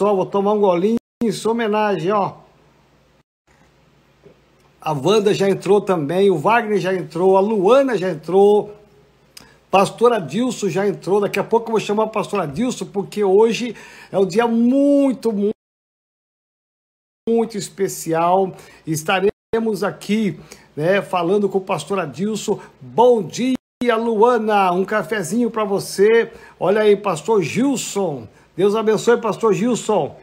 só, vou tomar um golinho em sua homenagem, ó. A Wanda já entrou também, o Wagner já entrou, a Luana já entrou, Pastor Adilson já entrou. Daqui a pouco eu vou chamar o pastor Adilson, porque hoje é um dia muito, muito, muito especial. Estaremos aqui né, falando com o pastor Adilson. Bom dia, Luana. Um cafezinho para você. Olha aí, pastor Gilson. Deus abençoe, pastor Gilson.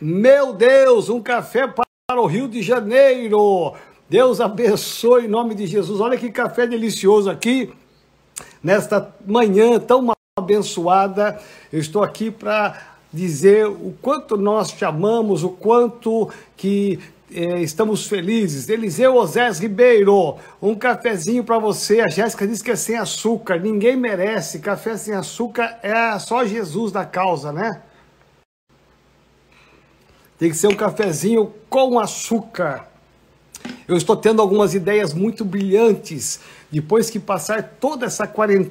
Meu Deus, um café para o Rio de Janeiro. Deus abençoe em nome de Jesus. Olha que café delicioso aqui, nesta manhã tão abençoada. Eu estou aqui para dizer o quanto nós te amamos, o quanto que estamos felizes. Eliseu Osés Ribeiro, um cafezinho para você. A Jéssica disse que é sem açúcar. Ninguém merece. Café sem açúcar é só Jesus da causa, né? Tem que ser um cafezinho com açúcar. Eu estou tendo algumas ideias muito brilhantes. Depois que passar toda essa quarentena,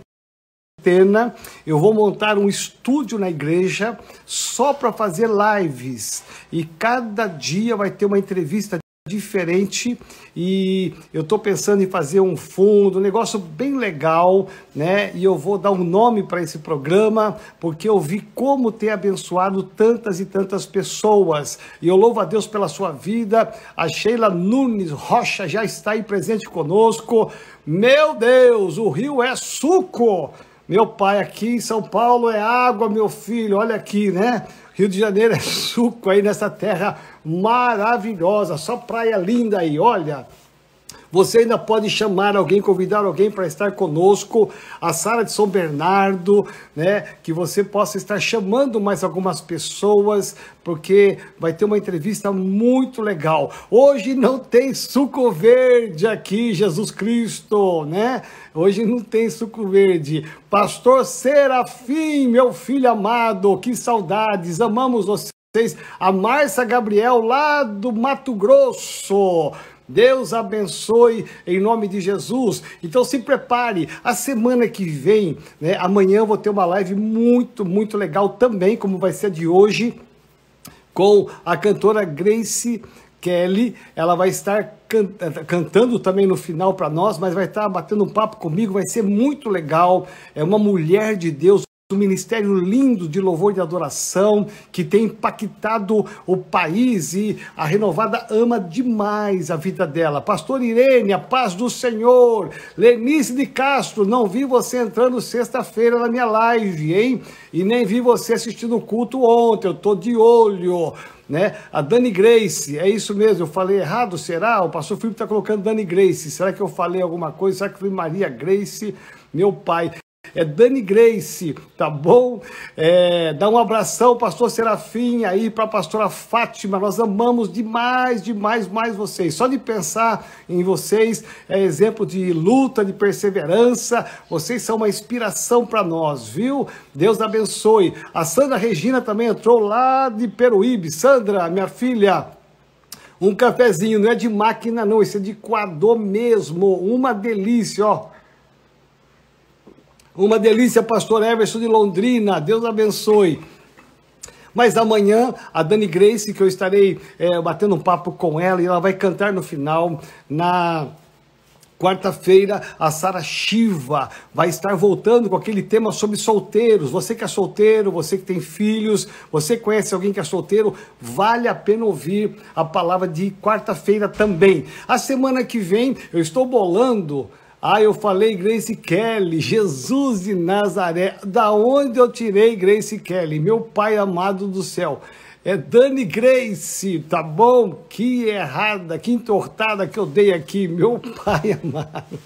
eu vou montar um estúdio na igreja só para fazer lives. E cada dia vai ter uma entrevista diferente e eu estou pensando em fazer um fundo, um negócio bem legal, né? E eu vou dar um nome para esse programa porque eu vi como tem abençoado tantas e tantas pessoas. E eu louvo a Deus pela sua vida. A Sheila Nunes Rocha já está aí presente conosco. Meu Deus, o rio é suco. Meu pai aqui em São Paulo é água, meu filho. Olha aqui, né? Rio de Janeiro é suco aí nessa terra maravilhosa, só praia linda aí, olha. Você ainda pode chamar alguém, convidar alguém para estar conosco, a Sara de São Bernardo, né? Que você possa estar chamando mais algumas pessoas, porque vai ter uma entrevista muito legal. Hoje não tem suco verde aqui, Jesus Cristo, né? Hoje não tem suco verde. Pastor Serafim, meu filho amado, que saudades, amamos vocês. A Márcia Gabriel, lá do Mato Grosso. Deus abençoe em nome de Jesus. Então se prepare. A semana que vem, né, amanhã eu vou ter uma live muito, muito legal também, como vai ser a de hoje, com a cantora Grace Kelly. Ela vai estar cantando também no final para nós, mas vai estar batendo um papo comigo. Vai ser muito legal. É uma mulher de Deus um ministério lindo de louvor e de adoração que tem impactado o país e a renovada ama demais a vida dela. Pastor Irene, a paz do Senhor. Lenice de Castro, não vi você entrando sexta-feira na minha live, hein? E nem vi você assistindo o culto ontem, eu tô de olho. Né? A Dani Grace, é isso mesmo, eu falei errado, será? O pastor Filipe está colocando Dani Grace, será que eu falei alguma coisa? Será que foi Maria Grace? Meu pai é Dani Grace, tá bom? É, dá um abração, pastor Serafim, aí para a pastora Fátima. Nós amamos demais, demais, mais vocês. Só de pensar em vocês é exemplo de luta, de perseverança. Vocês são uma inspiração para nós, viu? Deus abençoe. A Sandra Regina também entrou lá de Peruíbe. Sandra, minha filha, um cafezinho, não é de máquina, não, isso é de coador mesmo. Uma delícia, ó. Uma delícia, pastor Everson de Londrina. Deus abençoe. Mas amanhã, a Dani Grace, que eu estarei é, batendo um papo com ela, e ela vai cantar no final, na Quarta-feira, a Sara Shiva vai estar voltando com aquele tema sobre solteiros. Você que é solteiro, você que tem filhos, você conhece alguém que é solteiro, vale a pena ouvir a palavra de quarta-feira também. A semana que vem, eu estou bolando ah, eu falei Grace Kelly, Jesus de Nazaré. Da onde eu tirei Grace Kelly? Meu pai amado do céu. É Dani Grace, tá bom? Que errada, que entortada que eu dei aqui, meu pai amado.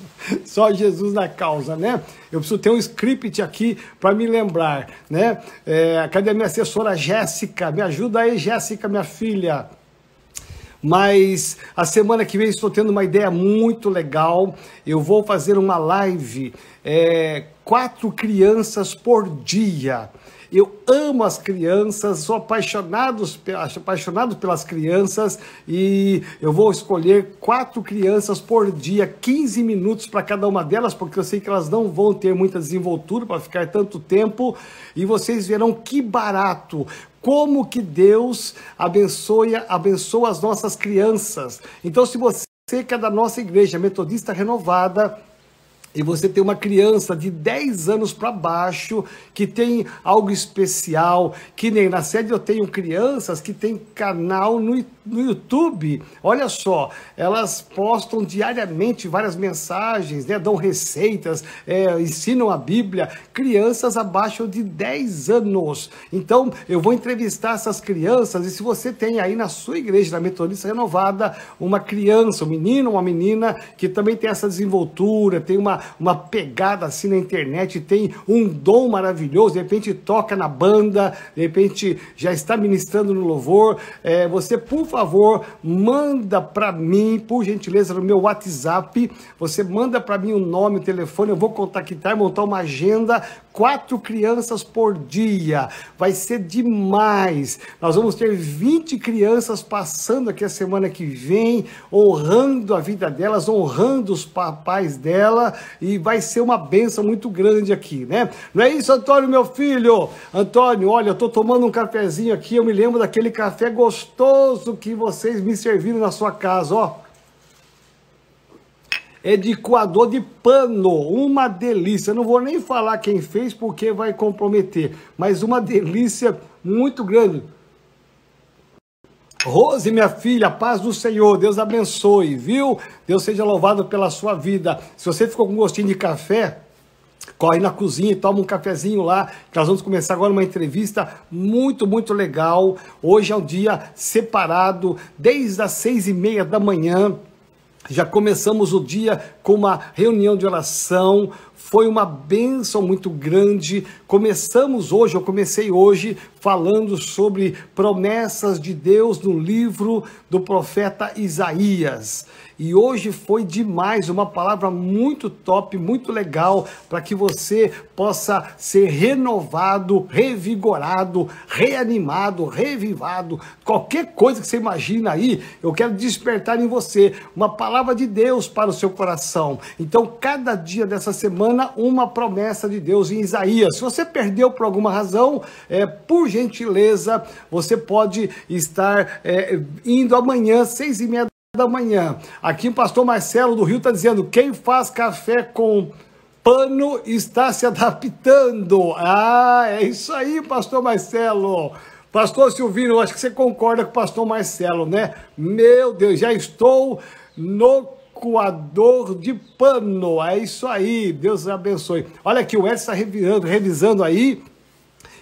Só Jesus na causa, né? Eu preciso ter um script aqui para me lembrar, né? É, cadê minha assessora Jéssica? Me ajuda aí, Jéssica, minha filha. Mas a semana que vem estou tendo uma ideia muito legal. Eu vou fazer uma live, é, quatro crianças por dia. Eu amo as crianças, sou apaixonado, apaixonado pelas crianças e eu vou escolher quatro crianças por dia, 15 minutos para cada uma delas, porque eu sei que elas não vão ter muita desenvoltura para ficar tanto tempo e vocês verão que barato como que Deus abençoa, abençoa as nossas crianças. Então, se você é da nossa igreja metodista renovada, e você tem uma criança de 10 anos para baixo que tem algo especial, que nem na sede eu tenho crianças que tem canal no, no YouTube. Olha só, elas postam diariamente várias mensagens, né, dão receitas, é, ensinam a Bíblia. Crianças abaixo de 10 anos. Então, eu vou entrevistar essas crianças e se você tem aí na sua igreja, na Metodista Renovada, uma criança, um menino, uma menina que também tem essa desenvoltura, tem uma uma pegada assim na internet, tem um dom maravilhoso, de repente toca na banda, de repente já está ministrando no louvor, é, você, por favor, manda para mim, por gentileza, no meu WhatsApp, você manda para mim o nome, o telefone, eu vou contactar, montar uma agenda, quatro crianças por dia, vai ser demais. Nós vamos ter 20 crianças passando aqui a semana que vem, honrando a vida delas, honrando os papais dela, e vai ser uma benção muito grande aqui, né? Não é isso, Antônio, meu filho? Antônio, olha, eu tô tomando um cafezinho aqui, eu me lembro daquele café gostoso que vocês me serviram na sua casa, ó. É de coador de pano, uma delícia. Não vou nem falar quem fez porque vai comprometer, mas uma delícia muito grande. Rose, minha filha, paz do Senhor, Deus abençoe, viu? Deus seja louvado pela sua vida. Se você ficou com gostinho de café, corre na cozinha e toma um cafezinho lá, que nós vamos começar agora uma entrevista muito, muito legal. Hoje é um dia separado, desde as seis e meia da manhã. Já começamos o dia com uma reunião de oração, foi uma bênção muito grande. Começamos hoje, eu comecei hoje falando sobre promessas de Deus no livro do profeta Isaías. E hoje foi demais, uma palavra muito top, muito legal, para que você possa ser renovado, revigorado, reanimado, revivado. Qualquer coisa que você imagina aí, eu quero despertar em você uma palavra de Deus para o seu coração. Então, cada dia dessa semana, uma promessa de Deus em Isaías. Se você perdeu por alguma razão, é, por gentileza, você pode estar é, indo amanhã, seis e meia da manhã. Aqui o pastor Marcelo do Rio está dizendo: quem faz café com pano está se adaptando. Ah, é isso aí, pastor Marcelo. Pastor Silvino, acho que você concorda com o pastor Marcelo, né? Meu Deus, já estou no coador de pano. É isso aí, Deus abençoe. Olha aqui, o Edson está revisando, revisando aí.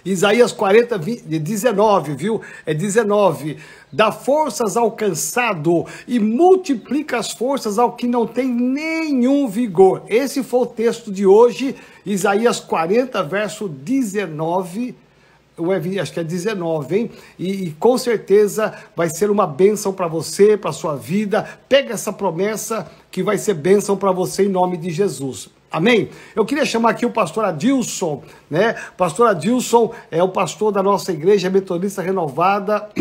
Isaías 40, 19, viu? É 19 dá forças ao cansado e multiplica as forças ao que não tem nenhum vigor. Esse foi o texto de hoje, Isaías 40, verso 19 acho que é 19, hein? E, e, com certeza vai ser uma bênção para você, para sua vida. Pega essa promessa que vai ser bênção para você em nome de Jesus. Amém? Eu queria chamar aqui o pastor Adilson, né? Pastor Adilson é o pastor da nossa igreja metodista renovada.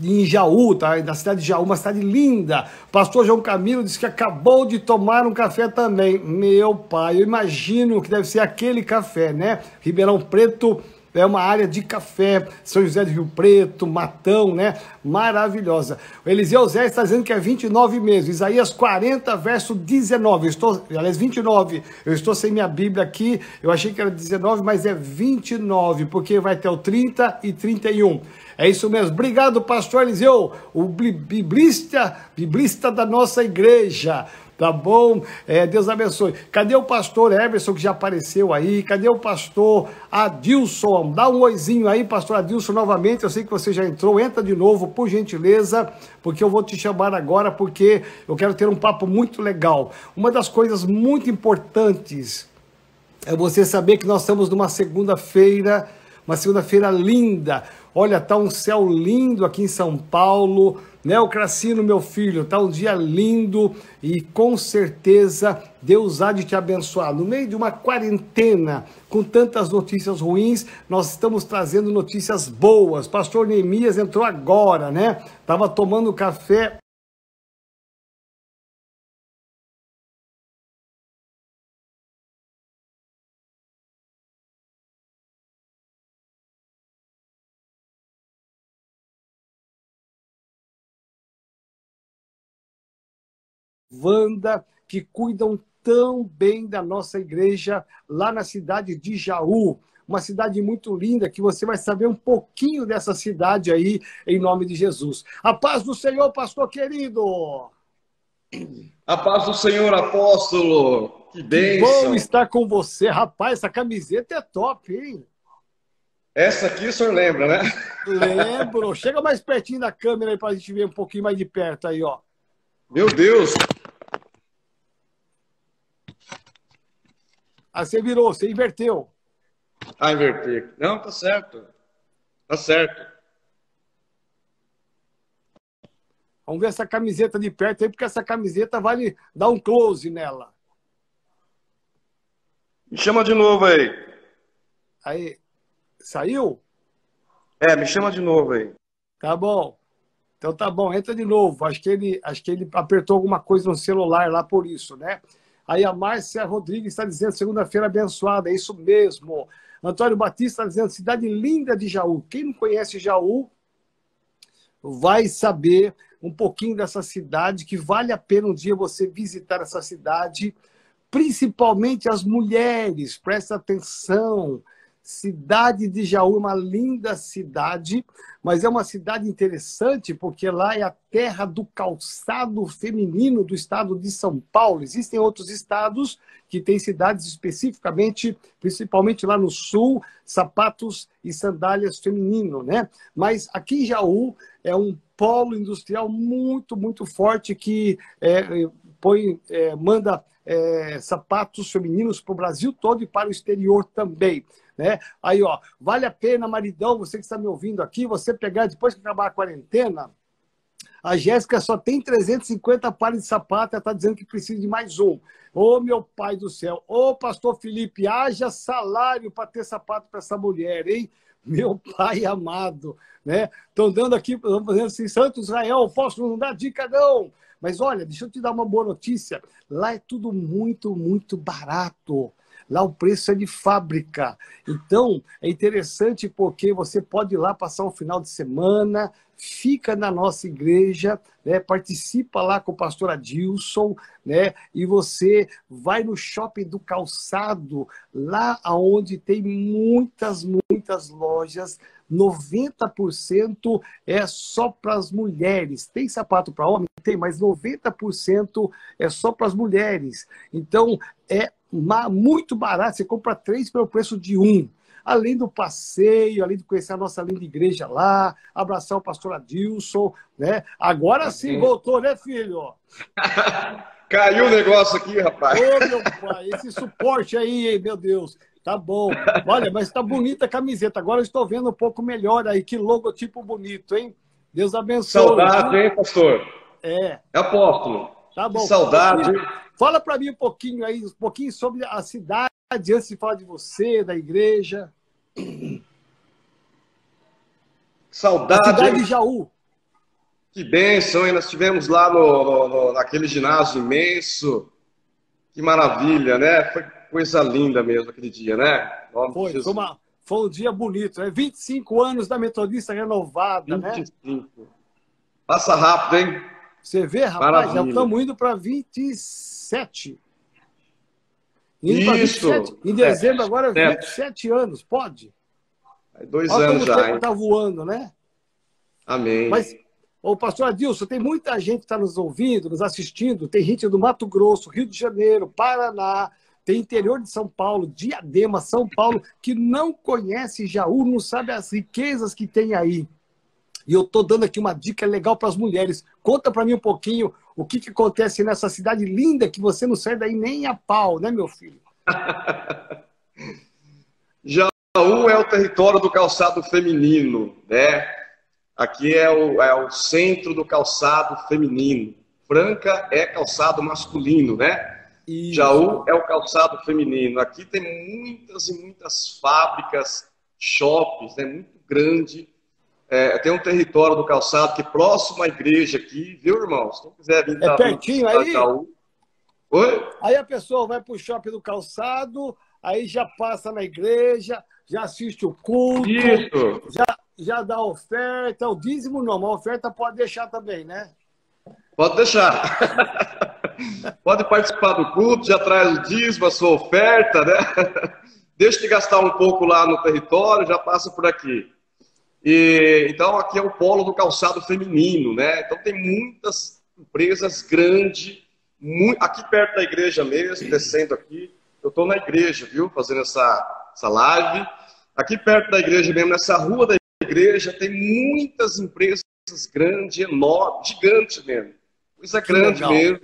em Jaú, tá? Na cidade de Jaú, uma cidade linda. Pastor João Camilo disse que acabou de tomar um café também. Meu pai, eu imagino que deve ser aquele café, né? Ribeirão Preto é uma área de café, São José do Rio Preto, Matão, né? Maravilhosa. O Eliseu Zé está dizendo que é 29 meses. Isaías 40, verso 19. Eu estou, aliás, 29. Eu estou sem minha Bíblia aqui. Eu achei que era 19, mas é 29, porque vai ter o 30 e 31. É isso mesmo. Obrigado, pastor Eliseu, o biblista, biblista da nossa igreja. Tá bom? É, Deus abençoe. Cadê o pastor Everson que já apareceu aí? Cadê o pastor Adilson? Dá um oizinho aí, pastor Adilson, novamente. Eu sei que você já entrou. Entra de novo, por gentileza, porque eu vou te chamar agora, porque eu quero ter um papo muito legal. Uma das coisas muito importantes é você saber que nós estamos numa segunda-feira, uma segunda-feira linda Olha, tá um céu lindo aqui em São Paulo, né? O Cracino, meu filho, tá um dia lindo e com certeza Deus há de te abençoar. No meio de uma quarentena, com tantas notícias ruins, nós estamos trazendo notícias boas. Pastor Neemias entrou agora, né? Tava tomando café Wanda, que cuidam tão bem da nossa igreja lá na cidade de Jaú. Uma cidade muito linda que você vai saber um pouquinho dessa cidade aí, em nome de Jesus. A paz do Senhor, pastor querido. A paz do Senhor, apóstolo. Que bênção. Que bom estar com você. Rapaz, essa camiseta é top, hein? Essa aqui o senhor lembra, né? Lembro. Chega mais pertinho da câmera aí para a gente ver um pouquinho mais de perto aí, ó. Meu Deus! Ah, você virou, você inverteu. Ah, inverti. Não, tá certo. Tá certo. Vamos ver essa camiseta de perto aí, porque essa camiseta vale dar um close nela. Me chama de novo aí. Aí, saiu? É, me chama de novo aí. Tá bom. Então tá bom, entra de novo. Acho que ele, acho que ele apertou alguma coisa no celular lá por isso, né? Aí a Márcia Rodrigues está dizendo segunda-feira abençoada, é isso mesmo. Antônio Batista está dizendo cidade linda de Jaú. Quem não conhece Jaú vai saber um pouquinho dessa cidade, que vale a pena um dia você visitar essa cidade, principalmente as mulheres, presta atenção. Cidade de Jaú é uma linda cidade, mas é uma cidade interessante porque lá é a terra do calçado feminino do estado de São Paulo. Existem outros estados que têm cidades especificamente, principalmente lá no sul, sapatos e sandálias feminino, né? Mas aqui em Jaú é um polo industrial muito, muito forte que é, põe, é, manda é, sapatos femininos para o Brasil todo e para o exterior também. Né? Aí, ó, vale a pena, maridão, você que está me ouvindo aqui, você pegar depois que acabar a quarentena. A Jéssica só tem 350 pares de sapato, ela está dizendo que precisa de mais um. Ô, meu pai do céu. Ô, pastor Felipe, haja salário para ter sapato para essa mulher, hein? Meu pai amado, né? Estão dando aqui, estão fazendo assim, Santo Israel, posso não dar dica, não. Mas olha, deixa eu te dar uma boa notícia. Lá é tudo muito, muito barato. Lá o preço é de fábrica. Então, é interessante porque você pode ir lá passar um final de semana, fica na nossa igreja, né, participa lá com o pastor Adilson, né, e você vai no shopping do calçado, lá onde tem muitas, muitas lojas 90% é só para as mulheres. Tem sapato para homem? Tem, mas 90% é só para as mulheres. Então, é muito barato. Você compra três pelo preço de um. Além do passeio, além de conhecer a nossa linda igreja lá, abraçar o pastor Adilson, né? Agora sim voltou, né, filho? Caiu o negócio aqui, rapaz. Ô, meu pai, esse suporte aí, meu Deus. Tá bom. Olha, mas tá bonita a camiseta. Agora eu estou vendo um pouco melhor aí. Que logotipo bonito, hein? Deus abençoe. Saudade, hein, pastor? É. É apóstolo. Tá bom. Que saudade. Fala para mim um pouquinho aí, um pouquinho sobre a cidade, antes de falar de você, da igreja. Saudade. A cidade de Jaú. Que bênção, hein? Nós estivemos lá no, no, no, naquele ginásio imenso. Que maravilha, né? Foi coisa linda mesmo aquele dia, né? Foi, foi, uma, foi, um dia bonito, né? 25 anos da Metodista renovada, 25. né? Passa rápido, hein? Você vê, rapaz, Maravilha. já estamos indo para 27. Indo Isso. 27. Em dezembro, é, agora, 27 é. anos, pode? É dois Olha anos já. Está voando, né? Amém. Mas, ô, pastor Adilson, tem muita gente que está nos ouvindo, nos assistindo. Tem gente do Mato Grosso, Rio de Janeiro, Paraná, tem interior de São Paulo, Diadema, São Paulo, que não conhece Jaú, não sabe as riquezas que tem aí. E eu estou dando aqui uma dica legal para as mulheres. Conta para mim um pouquinho o que, que acontece nessa cidade linda que você não sai daí nem a pau, né, meu filho? Jaú é o território do calçado feminino, né? Aqui é o, é o centro do calçado feminino. Franca é calçado masculino, né? Isso. Jaú é o calçado feminino. Aqui tem muitas e muitas fábricas, shoppings, né? Muito grande. É, tem um território do calçado que é próximo à igreja aqui, viu, irmãos? Quem quiser vir É pertinho aí? Oi? Aí a pessoa vai para o shopping do calçado, aí já passa na igreja, já assiste o culto, Isso. Já, já dá oferta, o dízimo não, mas a oferta pode deixar também, né? Pode deixar. pode participar do culto, já traz o dízimo, a sua oferta, né? Deixa de gastar um pouco lá no território, já passa por aqui. E, então, aqui é o polo do calçado feminino, né? Então, tem muitas empresas grandes, muito, aqui perto da igreja mesmo, descendo aqui. Eu estou na igreja, viu? Fazendo essa, essa live. Aqui perto da igreja mesmo, nessa rua da igreja, tem muitas empresas grandes, enormes, gigantes mesmo. Coisa grande mesmo.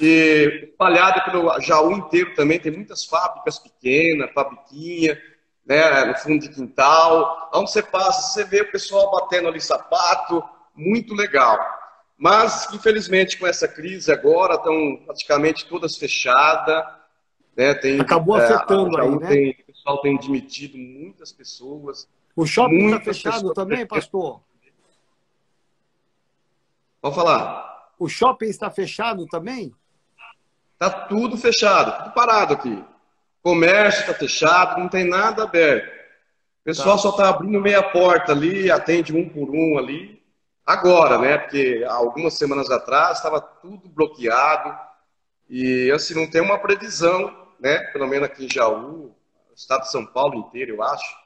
E espalhada pelo Jaú inteiro também, tem muitas fábricas pequenas, fabriquinha né, no fundo de quintal. Onde você passa, você vê o pessoal batendo ali sapato, muito legal. Mas, infelizmente, com essa crise agora, estão praticamente todas fechadas. Né, tem, Acabou é, afetando aí, né? Tem, o pessoal tem demitido muitas pessoas. O shopping está fechado também, pastor? Pode falar. O shopping está fechado também? Está tudo fechado, tudo parado aqui. Comércio está fechado, não tem nada aberto. O pessoal tá. só está abrindo meia porta ali, atende um por um ali. Agora, né? Porque algumas semanas atrás estava tudo bloqueado. E assim, não tem uma previsão, né? Pelo menos aqui em Jaú, estado de São Paulo inteiro, eu acho.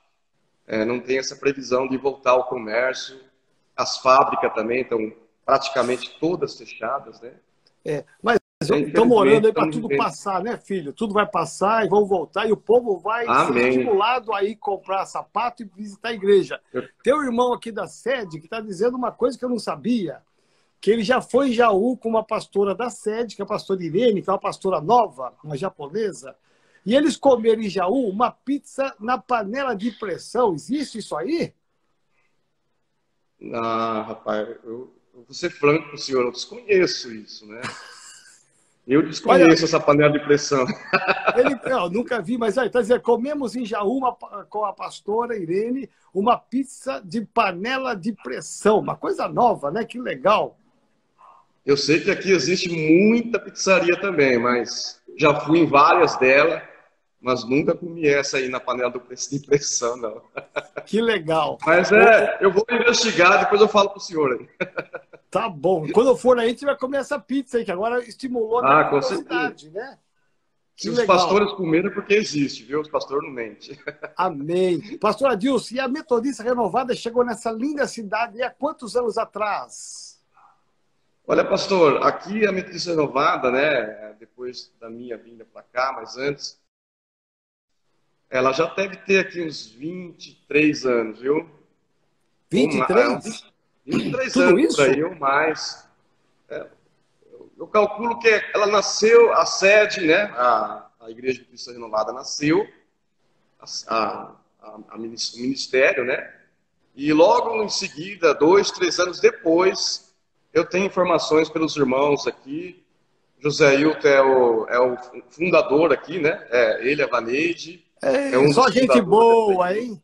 É, não tem essa previsão de voltar ao comércio. As fábricas também estão praticamente todas fechadas, né? É, mas Estamos orando aí para tudo passar, né, filho? Tudo vai passar e vão voltar e o povo vai Amém. ser estimulado a ir comprar sapato e visitar a igreja. Tem um irmão aqui da sede que está dizendo uma coisa que eu não sabia, que ele já foi em Jaú com uma pastora da sede, que é a pastora Irene, que é uma pastora nova, uma japonesa, e eles comeram em Jaú uma pizza na panela de pressão. Existe isso aí? Ah, rapaz, eu, eu vou ser franco com o senhor, eu desconheço isso, né? Eu desconheço Olha, essa panela de pressão. Ele, eu nunca vi, mas aí, tá dizendo, comemos em Jaú com a pastora Irene uma pizza de panela de pressão, uma coisa nova, né? Que legal. Eu sei que aqui existe muita pizzaria também, mas já fui em várias delas, mas nunca comi essa aí na panela de pressão, não. Que legal. Mas é, eu vou investigar, depois eu falo para o senhor aí. Tá bom. Quando eu for aí, gente vai comer essa pizza aí, que agora estimulou a ah, curiosidade, né? Que Se legal. os pastores comeram é porque existe, viu? Os pastores não mentem. Amém. Pastor Adilson, e a Metodista Renovada chegou nessa linda cidade há quantos anos atrás? Olha, pastor, aqui a Metodista Renovada, né, depois da minha vinda para cá, mas antes, ela já deve ter aqui uns 23 anos, viu? 23? 23 Tudo anos isso? aí ou mais. É, eu calculo que ela nasceu, a sede, né, a, a Igreja de Cristo Renovada nasceu, a, a, a, o ministério, né, e logo em seguida, dois, três anos depois, eu tenho informações pelos irmãos aqui, José Hilton é o, é o fundador aqui, né, é, ele, a Vaneide. É, é um só gente boa, hein?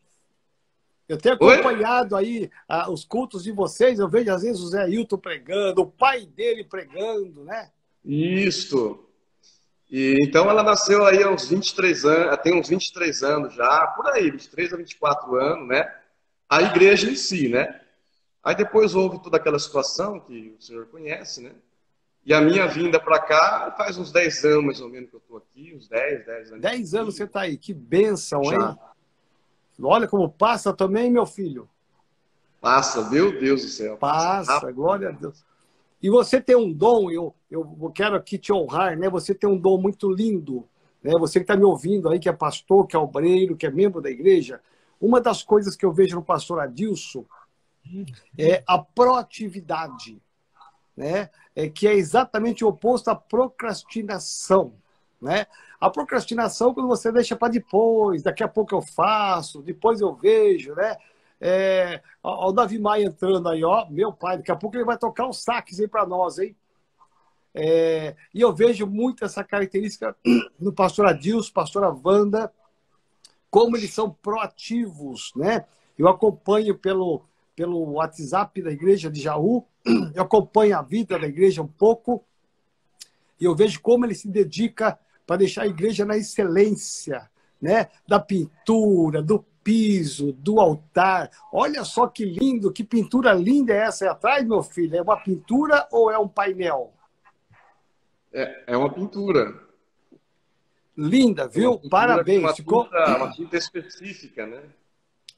Eu tenho acompanhado Oi? aí ah, os cultos de vocês, eu vejo às vezes o Zé Hilton pregando, o pai dele pregando, né? Isso. E, então ela nasceu aí aos 23 anos, tem uns 23 anos já, por aí, 23 a 24 anos, né? A igreja em si, né? Aí depois houve toda aquela situação que o senhor conhece, né? E a minha vinda para cá faz uns 10 anos mais ou menos que eu estou aqui, uns 10, 10 anos. 10 anos você está aí, que bênção, já. hein? Olha como passa também, meu filho. Passa, meu Deus do céu. Passa, passa glória a Deus. E você tem um dom, eu, eu quero aqui te honrar, né? Você tem um dom muito lindo, né? Você que está me ouvindo aí, que é pastor, que é obreiro, que é membro da igreja. Uma das coisas que eu vejo no pastor Adilson é a proatividade, né? É que é exatamente o oposto à procrastinação. Né? A procrastinação quando você deixa para depois, daqui a pouco eu faço, depois eu vejo, né? É, ó, o Davi Maia entrando aí, ó, meu pai, daqui a pouco ele vai tocar os saques aí para nós, hein? É, e eu vejo muito essa característica no pastor Adilson, pastora Wanda, como eles são proativos, né? Eu acompanho pelo, pelo WhatsApp da igreja de Jaú, eu acompanho a vida da igreja um pouco, e eu vejo como ele se dedica para deixar a igreja na excelência, né? Da pintura, do piso, do altar. Olha só que lindo, que pintura linda é essa aí atrás, meu filho? É uma pintura ou é um painel? É, é uma pintura. Linda, viu? É Parabéns. Uma Ficou... tinta, uma tinta específica, né?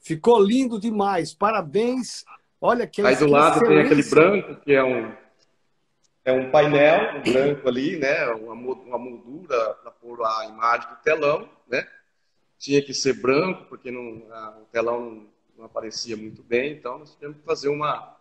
Ficou lindo demais. Parabéns. Olha que Aí do lado tem aquele branco, que é um, é um painel, um branco ali, né? Uma, uma moldura para pôr a imagem do telão, né? tinha que ser branco, porque não, a, o telão não, não, aparecia muito bem, então nós tivemos que fazer uma.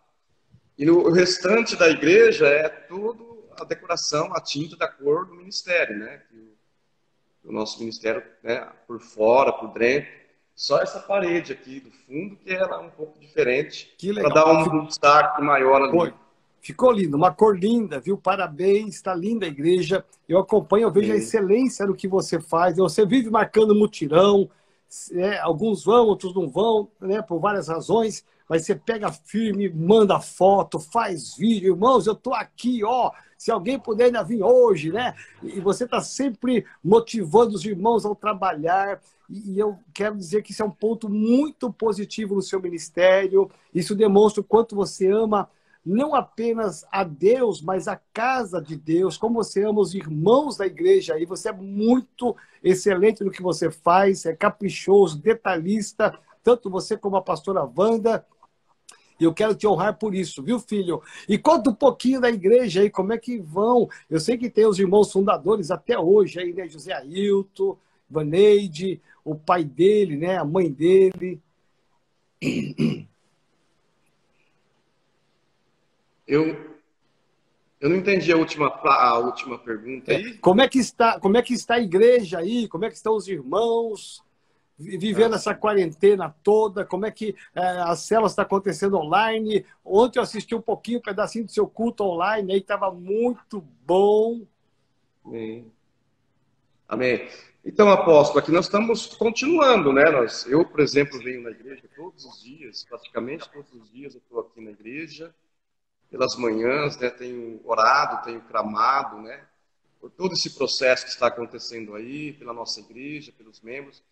E no, o restante da igreja é tudo a decoração, a tinta da cor do ministério, né? o, o nosso ministério, né, por fora, por dentro. Só essa parede aqui do fundo que ela é um pouco diferente, para dar um, destaque maior ali. Foi. Ficou lindo, uma cor linda, viu? Parabéns, está linda a igreja. Eu acompanho, eu vejo Sim. a excelência do que você faz. Você vive marcando mutirão, é, alguns vão, outros não vão, né? Por várias razões. Mas você pega firme, manda foto, faz vídeo, irmãos, eu tô aqui, ó. Se alguém puder ainda vir hoje, né? E você está sempre motivando os irmãos ao trabalhar. E eu quero dizer que isso é um ponto muito positivo no seu ministério. Isso demonstra o quanto você ama não apenas a Deus, mas a casa de Deus, como você ama os irmãos da igreja aí, você é muito excelente no que você faz, é caprichoso, detalhista, tanto você como a pastora Wanda. E eu quero te honrar por isso, viu, filho? E conta um pouquinho da igreja aí, como é que vão. Eu sei que tem os irmãos fundadores até hoje aí, né? José Ailton, Vaneide, o pai dele, né? A mãe dele. Eu, eu não entendi a última, a última pergunta aí. É, como é, que está, como é que está a igreja aí? Como é que estão os irmãos vivendo ah, essa quarentena toda? Como é que é, a célula está acontecendo online? Ontem eu assisti um pouquinho, um pedacinho do seu culto online, aí estava muito bom. Amém. Amém. Então, apóstolo, aqui nós estamos continuando, né? Nós, eu, por exemplo, venho na igreja todos os dias, praticamente todos os dias eu estou aqui na igreja pelas manhãs, né, tenho orado, tenho clamado, né, por todo esse processo que está acontecendo aí, pela nossa igreja, pelos membros.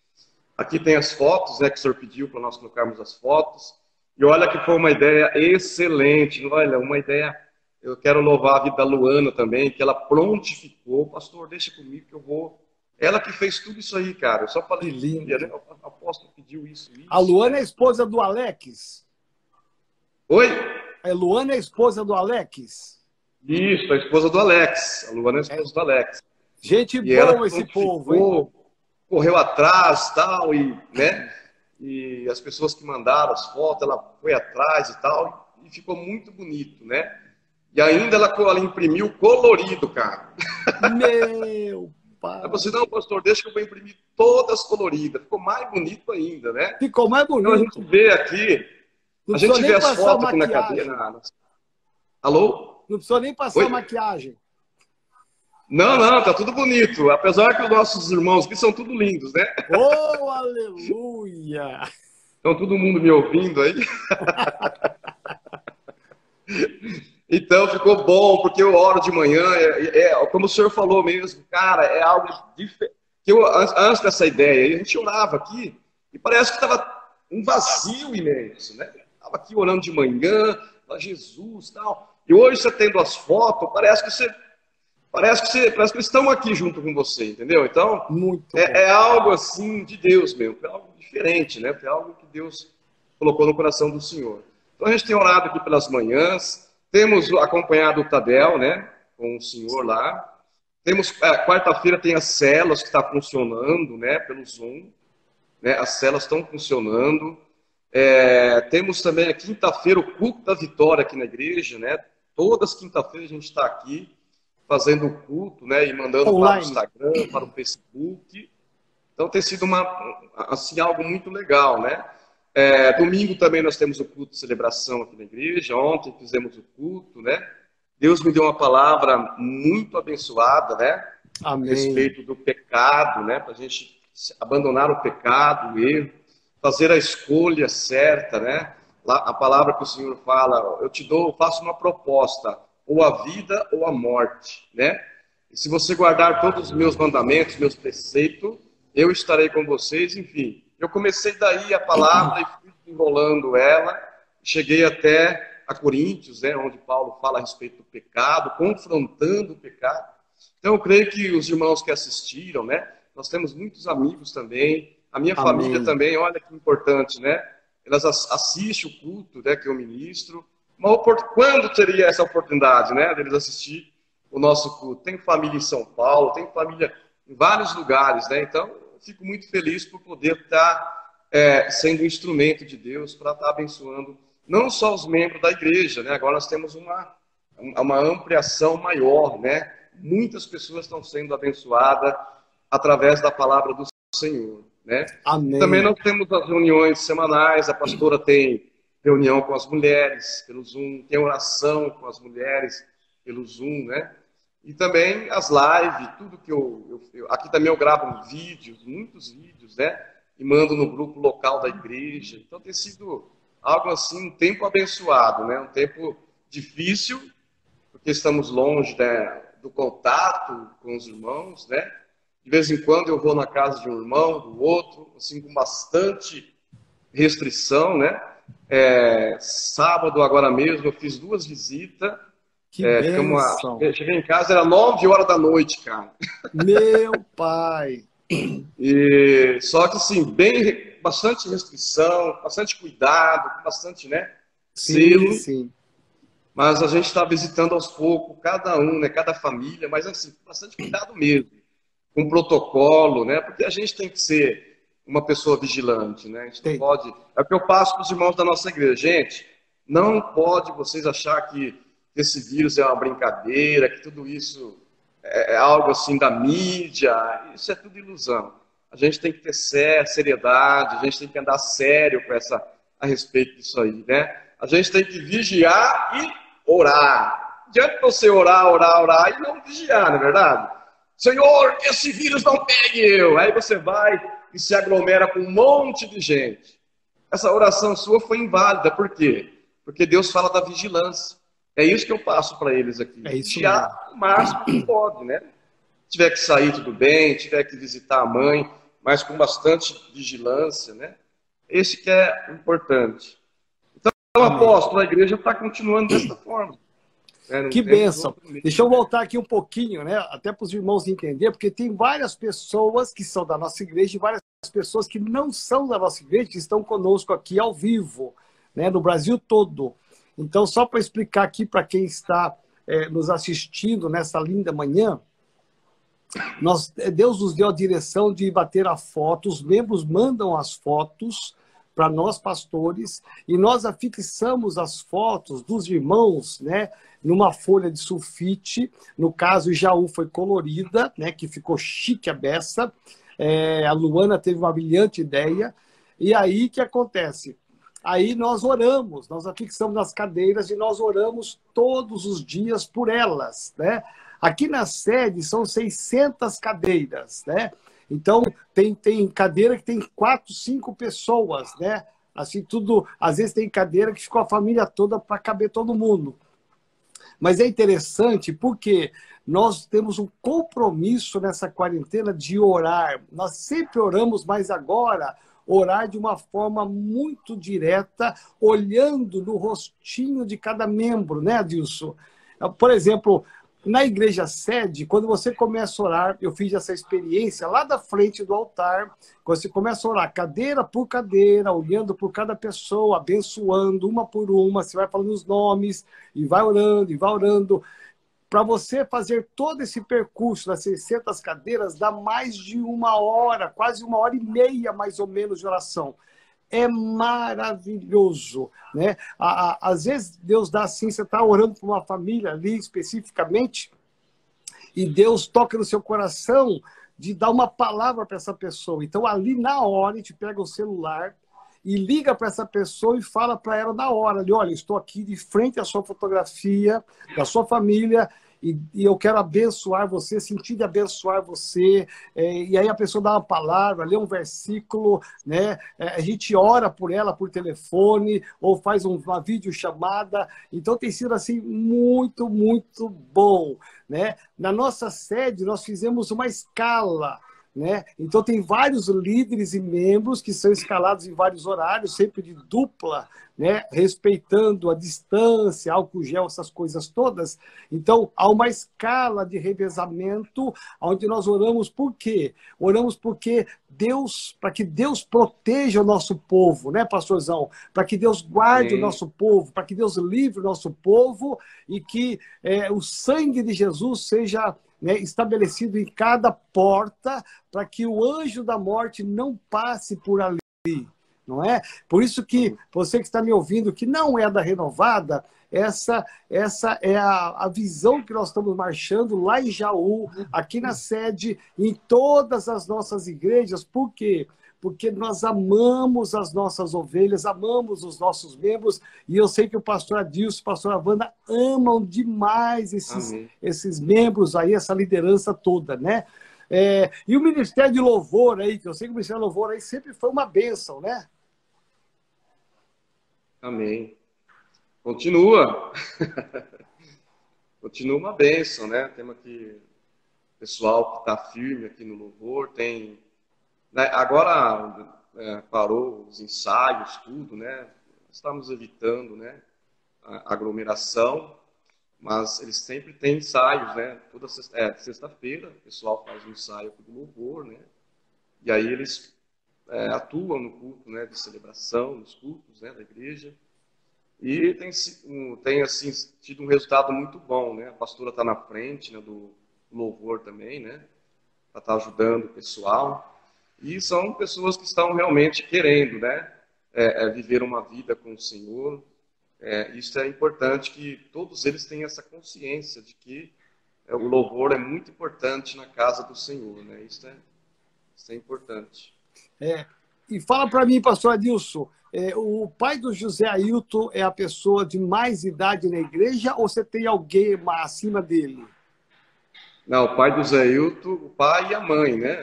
Aqui tem as fotos, né, que o senhor pediu para nós colocarmos as fotos. E olha que foi uma ideia excelente, olha, uma ideia. Eu quero louvar a vida da Luana também, que ela prontificou. Pastor, deixa comigo que eu vou. Ela que fez tudo isso aí, cara. Eu só falei, linda, né? O apóstolo pediu isso, isso. A Luana né? é a esposa do Alex? Oi? A Luana é a esposa do Alex? Isso, a esposa do Alex. A Luana é a esposa é. do Alex. Gente e boa esse povo, hein? Correu atrás tal, e, né? E as pessoas que mandaram as fotos, ela foi atrás e tal, e ficou muito bonito, né? E ainda ela, ela imprimiu colorido, cara. Meu pai. Aí você, não, pastor, deixa que eu vou imprimir todas coloridas. Ficou mais bonito ainda, né? Ficou mais bonito. Então a gente vê aqui não a gente vê as fotos aqui na cadeira. Alô? Não precisou nem passar Oi? maquiagem. Não, não, tá tudo bonito. Apesar que os nossos irmãos aqui são tudo lindos, né? Oh, aleluia! Estão todo mundo me ouvindo aí? então ficou bom, porque eu oro de manhã, é, é, como o senhor falou mesmo, cara, é algo diferente. Eu, antes dessa ideia, a gente orava aqui e parece que estava um vazio imenso, né? Estava aqui orando de manhã, para Jesus tal. E hoje você tendo as fotos, parece que você. Parece que, você, parece que eles estão aqui junto com você, entendeu? Então, é, é, algo assim de Deus mesmo, é algo diferente, né? É algo que Deus colocou no coração do Senhor. Então a gente tem orado aqui pelas manhãs, temos acompanhado o Tadel, né? Com o Senhor lá. Temos, é, quarta-feira tem as celas que está funcionando, né? Pelo Zoom. Né? As celas estão funcionando. É, temos também a quinta-feira o culto da vitória aqui na igreja, né? Todas as quinta-feiras a gente está aqui. fazendo o culto, né? E mandando Online. para o Instagram, para o Facebook. Então tem sido uma, assim, algo muito legal, né? É, domingo também nós temos o culto de celebração aqui na igreja. Ontem fizemos o culto, né? Deus me deu uma palavra muito abençoada, né? Amém. A respeito do pecado, né? Para a gente abandonar o pecado, o erro, fazer a escolha certa, né? A palavra que o Senhor fala, eu te dou, faço uma proposta, ou a vida ou a morte, né? E se você guardar todos os meus mandamentos, meus preceitos, eu estarei com vocês, enfim. Eu comecei daí a palavra e fui enrolando ela, cheguei até a Coríntios, né, onde Paulo fala a respeito do pecado, confrontando o pecado. Então, eu creio que os irmãos que assistiram, né, nós temos muitos amigos também, a minha Amém. família também, olha que importante, né? Elas assistem o culto né, que eu ministro. Uma Quando teria essa oportunidade, né, deles assistir o nosso culto? Tem família em São Paulo, tem família em vários lugares, né? Então, eu fico muito feliz por poder estar é, sendo um instrumento de Deus para estar abençoando não só os membros da igreja, né? Agora nós temos uma, uma ampliação maior, né? Muitas pessoas estão sendo abençoadas através da palavra do Senhor, né? Também nós temos as reuniões semanais, a pastora tem reunião com as mulheres pelo Zoom, tem oração com as mulheres pelo Zoom, né? E também as lives, tudo que eu, eu, eu aqui também eu gravo vídeos, muitos vídeos, né? E mando no grupo local da igreja. Então tem sido algo assim, um tempo abençoado, né? Um tempo difícil, porque estamos longe né, do contato com os irmãos, né? De vez em quando eu vou na casa de um irmão, do outro, assim, com bastante restrição, né? É, sábado, agora mesmo, eu fiz duas visitas. Que é, uma... Cheguei em casa, era nove horas da noite, cara. Meu pai! E, só que, assim, bem bastante restrição, bastante cuidado, bastante, né? Selo. Sim, sim. Mas a gente está visitando aos poucos, cada um, né? Cada família, mas assim, bastante cuidado mesmo. Com protocolo, né? Porque a gente tem que ser uma pessoa vigilante, né? A gente não pode. É o que eu passo para os irmãos da nossa igreja. Gente, não pode vocês achar que esse vírus é uma brincadeira, que tudo isso é, é algo assim da mídia. Isso é tudo ilusão a gente tem que ter seriedade, a gente tem que andar sério com essa, a respeito disso aí, né? A gente tem que vigiar e orar. Diante de você orar, orar, orar e não vigiar, não é verdade? Senhor, que esse vírus não pegue eu. Aí você vai e se aglomera com um monte de gente. Essa oração sua foi inválida, por quê? Porque Deus fala da vigilância. É isso que eu passo para eles aqui. É isso Vigiar o máximo que pode, né? Se tiver que sair, tudo bem. tiver que visitar a mãe, mas com bastante vigilância, né? Esse que é importante. Então, o apóstolo, a igreja está continuando dessa forma. Né? Que bênção. Deixa eu voltar aqui um pouquinho, né? Até para os irmãos entenderem, porque tem várias pessoas que são da nossa igreja e várias pessoas que não são da nossa igreja que estão conosco aqui ao vivo, né? No Brasil todo. Então, só para explicar aqui para quem está é, nos assistindo nessa linda manhã, nós, Deus nos deu a direção de bater a foto, os membros mandam as fotos para nós pastores e nós afixamos as fotos dos irmãos, né, numa folha de sulfite. No caso, Jaú foi colorida, né, que ficou chique a beça. É, a Luana teve uma brilhante ideia. E aí que acontece? Aí nós oramos, nós afixamos nas cadeiras e nós oramos todos os dias por elas, né? Aqui na sede são 600 cadeiras, né? Então, tem, tem cadeira que tem quatro, cinco pessoas, né? Assim, tudo. Às vezes tem cadeira que ficou a família toda para caber todo mundo. Mas é interessante porque nós temos um compromisso nessa quarentena de orar. Nós sempre oramos, mas agora orar de uma forma muito direta, olhando no rostinho de cada membro, né, Adilson? Por exemplo, na igreja sede, quando você começa a orar, eu fiz essa experiência lá da frente do altar, quando você começa a orar cadeira por cadeira, olhando por cada pessoa, abençoando uma por uma, você vai falando os nomes e vai orando e vai orando. Para você fazer todo esse percurso das 600 cadeiras, dá mais de uma hora, quase uma hora e meia mais ou menos de oração é maravilhoso, né? Às vezes Deus dá assim, você está orando por uma família ali especificamente, e Deus toca no seu coração de dar uma palavra para essa pessoa. Então, ali na hora, a gente pega o celular e liga para essa pessoa e fala para ela na hora: olha, estou aqui de frente à sua fotografia, da sua família, e, e, eu quero abençoar você, sentir de abençoar você. É, e aí a pessoa dá uma palavra, lê um versículo, né? É, a gente ora por ela por telefone ou faz um, uma videochamada. Então tem sido assim muito, muito bom. Né? Na nossa sede, nós fizemos uma escala. Né? Então, tem vários líderes e membros que são escalados em vários horários, sempre de dupla, né? respeitando a distância, álcool gel, essas coisas todas. Então, há uma escala de revezamento onde nós oramos por quê? Oramos porque Deus, para que Deus proteja o nosso povo, né, pastorzão? Para que Deus guarde Sim. o nosso povo, para que Deus livre o nosso povo e que é, o sangue de Jesus seja né, estabelecido em cada porta para que o anjo da morte não passe por ali, não é? Por isso que você que está me ouvindo, que não é da renovada, essa, essa é a, a visão que nós estamos marchando lá em Jaú, aqui na sede, em todas as nossas igrejas. Por quê? Porque nós amamos as nossas ovelhas, amamos os nossos membros, e eu sei que o pastor Adilson, o pastor Avanda amam demais esses, esses membros aí, essa liderança toda, né? É, e o Ministério de Louvor aí, que eu sei que o Ministério de Louvor aí sempre foi uma bênção, né? Amém. Continua. Continua uma bênção, né? Temos aqui pessoal que está firme aqui no louvor, tem né? Agora é, parou os ensaios, tudo, né? Estamos evitando, né? A aglomeração, mas eles sempre têm ensaios, né? Toda é, sexta-feira, o pessoal faz um ensaio do louvor, né? E aí eles é, atuam no culto, né? De celebração, nos cultos, né? Da igreja. E tem, tem assim, tido um resultado muito bom, né? A pastora está na frente né, do louvor também, né? Para estar tá ajudando o pessoal. E são pessoas que estão realmente querendo né, é, é, viver uma vida com o Senhor. É, isso é importante que todos eles tenham essa consciência de que é, o louvor é muito importante na casa do Senhor. Né? Isso, é, isso é importante. É, e fala para mim, pastor Adilson, é, o pai do José Ailton é a pessoa de mais idade na igreja ou você tem alguém acima dele? Não, o pai do José Ailton, o pai e a mãe, né?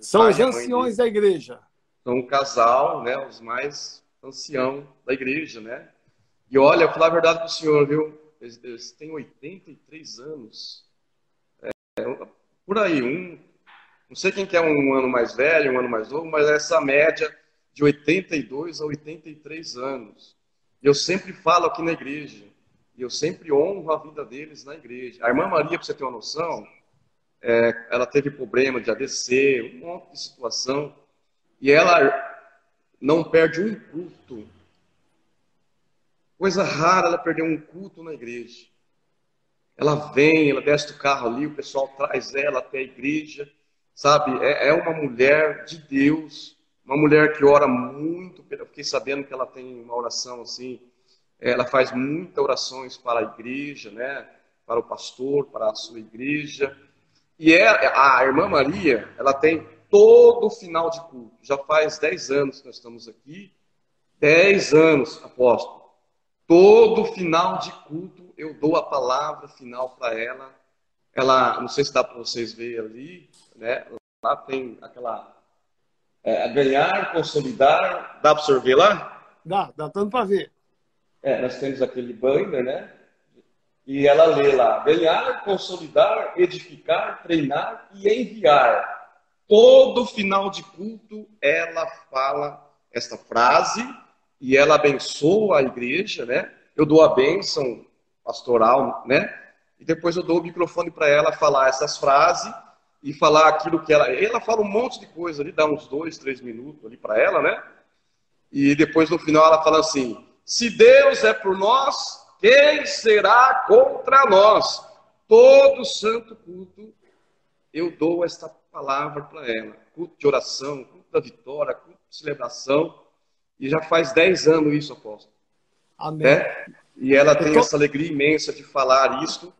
São os anciões da igreja. São um casal, né? Os mais anciãos da igreja, né? E olha, eu falar a verdade para o senhor, viu? Eles, eles têm 83 anos. É, por aí, um. Não sei quem quer é um ano mais velho, um ano mais novo, mas é essa média de 82 a 83 anos. E eu sempre falo aqui na igreja. E eu sempre honro a vida deles na igreja. A irmã Maria, para você ter uma noção, é, ela teve problema de ADC, um monte de situação, e ela não perde um culto. Coisa rara ela perder um culto na igreja. Ela vem, ela desce do carro ali, o pessoal traz ela até a igreja, sabe? É, é uma mulher de Deus, uma mulher que ora muito. Eu fiquei sabendo que ela tem uma oração assim, ela faz muitas orações para a igreja, né? Para o pastor, para a sua igreja. E é, a irmã Maria, ela tem todo o final de culto. Já faz 10 anos que nós estamos aqui. 10 anos, apóstolo. Todo final de culto eu dou a palavra final para ela. Ela, não sei se dá para vocês verem ali, né? Lá tem aquela é, ganhar, consolidar. Dá para você ver lá? Dá, dá tanto para ver. É, nós temos aquele banner, né? E ela lê lá: ganhar, consolidar, edificar, treinar e enviar. Todo final de culto ela fala esta frase e ela abençoa a igreja, né? Eu dou a bênção pastoral, né? E depois eu dou o microfone para ela falar essas frases e falar aquilo que ela. Ela fala um monte de coisa ali, dá uns dois, três minutos ali para ela, né? E depois no final ela fala assim: se Deus é por nós, quem será contra nós? Todo santo culto, eu dou esta palavra para ela. Culto de oração, culto da vitória, culto de celebração. E já faz 10 anos isso, apóstolo. Amém. É? E ela tem tô... essa alegria imensa de falar isto.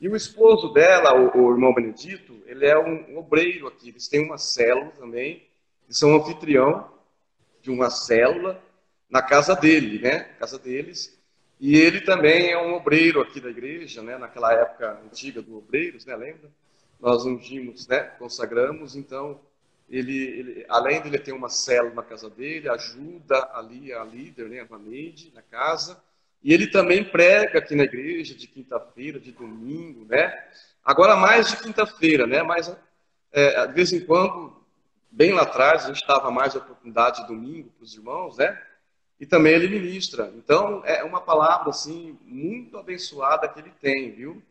E o esposo dela, o, o irmão Benedito, ele é um, um, obreiro aqui. Eles têm uma célula também. Eles são anfitrião de uma célula na casa dele, né? Casa deles. E ele também é um obreiro aqui da igreja, né? Naquela época antiga do obreiros, né? Lembra? Nós ungimos, né? Consagramos. Então, ele, ele além de ele ter uma célula na casa dele, ajuda ali a líder, né? A Vaneide, na casa. E ele também prega aqui na igreja de quinta-feira, de domingo, né? Agora mais de quinta-feira, né? Mas é, de vez em quando, bem lá atrás, a gente estava mais oportunidade de domingo para os irmãos, né? E também ele ministra. Então, é uma palavra, assim, muito abençoada que ele tem, viu?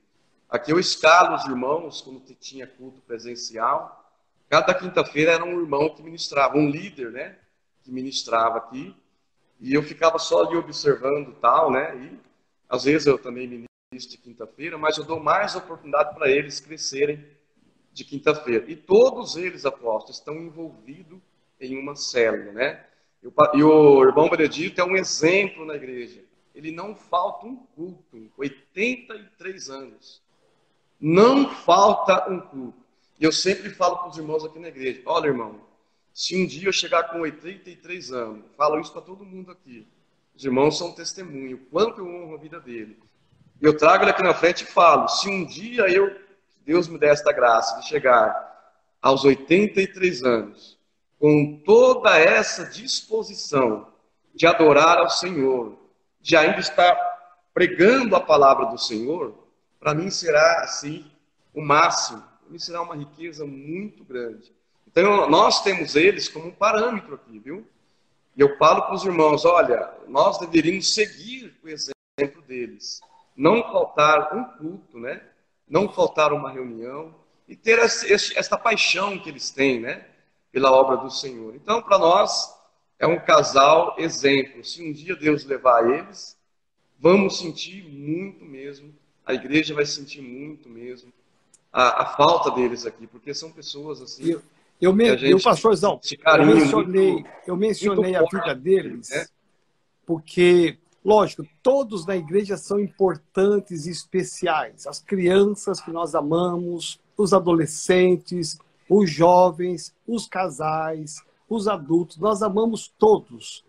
Aqui eu escalo os irmãos quando tinha culto presencial. Cada quinta-feira era um irmão que ministrava, um líder, né? Que ministrava aqui. E eu ficava só ali observando tal, né? E às vezes eu também ministro de quinta-feira, mas eu dou mais oportunidade para eles crescerem de quinta-feira. E todos eles, apóstolos, estão envolvidos em uma célula, né? E o irmão Benedito é um exemplo na igreja. Ele não falta um culto, 83 anos. Não falta um culto. E eu sempre falo para os irmãos aqui na igreja: olha, irmão, se um dia eu chegar com 83 anos, falo isso para todo mundo aqui. Os irmãos são testemunho, quanto eu honro a vida dele. Eu trago ele aqui na frente e falo: se um dia eu, Deus me der esta graça de chegar aos 83 anos, com toda essa disposição de adorar ao Senhor, de ainda estar pregando a palavra do Senhor, para mim será assim o máximo. Para mim será uma riqueza muito grande. Então, nós temos eles como um parâmetro aqui, viu? E eu falo para os irmãos: olha, nós deveríamos seguir o exemplo deles. Não faltar um culto, né? Não faltar uma reunião. E ter esta paixão que eles têm, né? Pela obra do Senhor. Então, para nós, é um casal exemplo. Se um dia Deus levar eles, vamos sentir muito mesmo. A igreja vai sentir muito mesmo a, a falta deles aqui, porque são pessoas assim. Eu, me, eu pastorzão, eu mencionei, muito, eu mencionei a vida deles, né? porque, lógico, todos na igreja são importantes e especiais. As crianças que nós amamos, os adolescentes, os jovens, os casais, os adultos, nós amamos todos.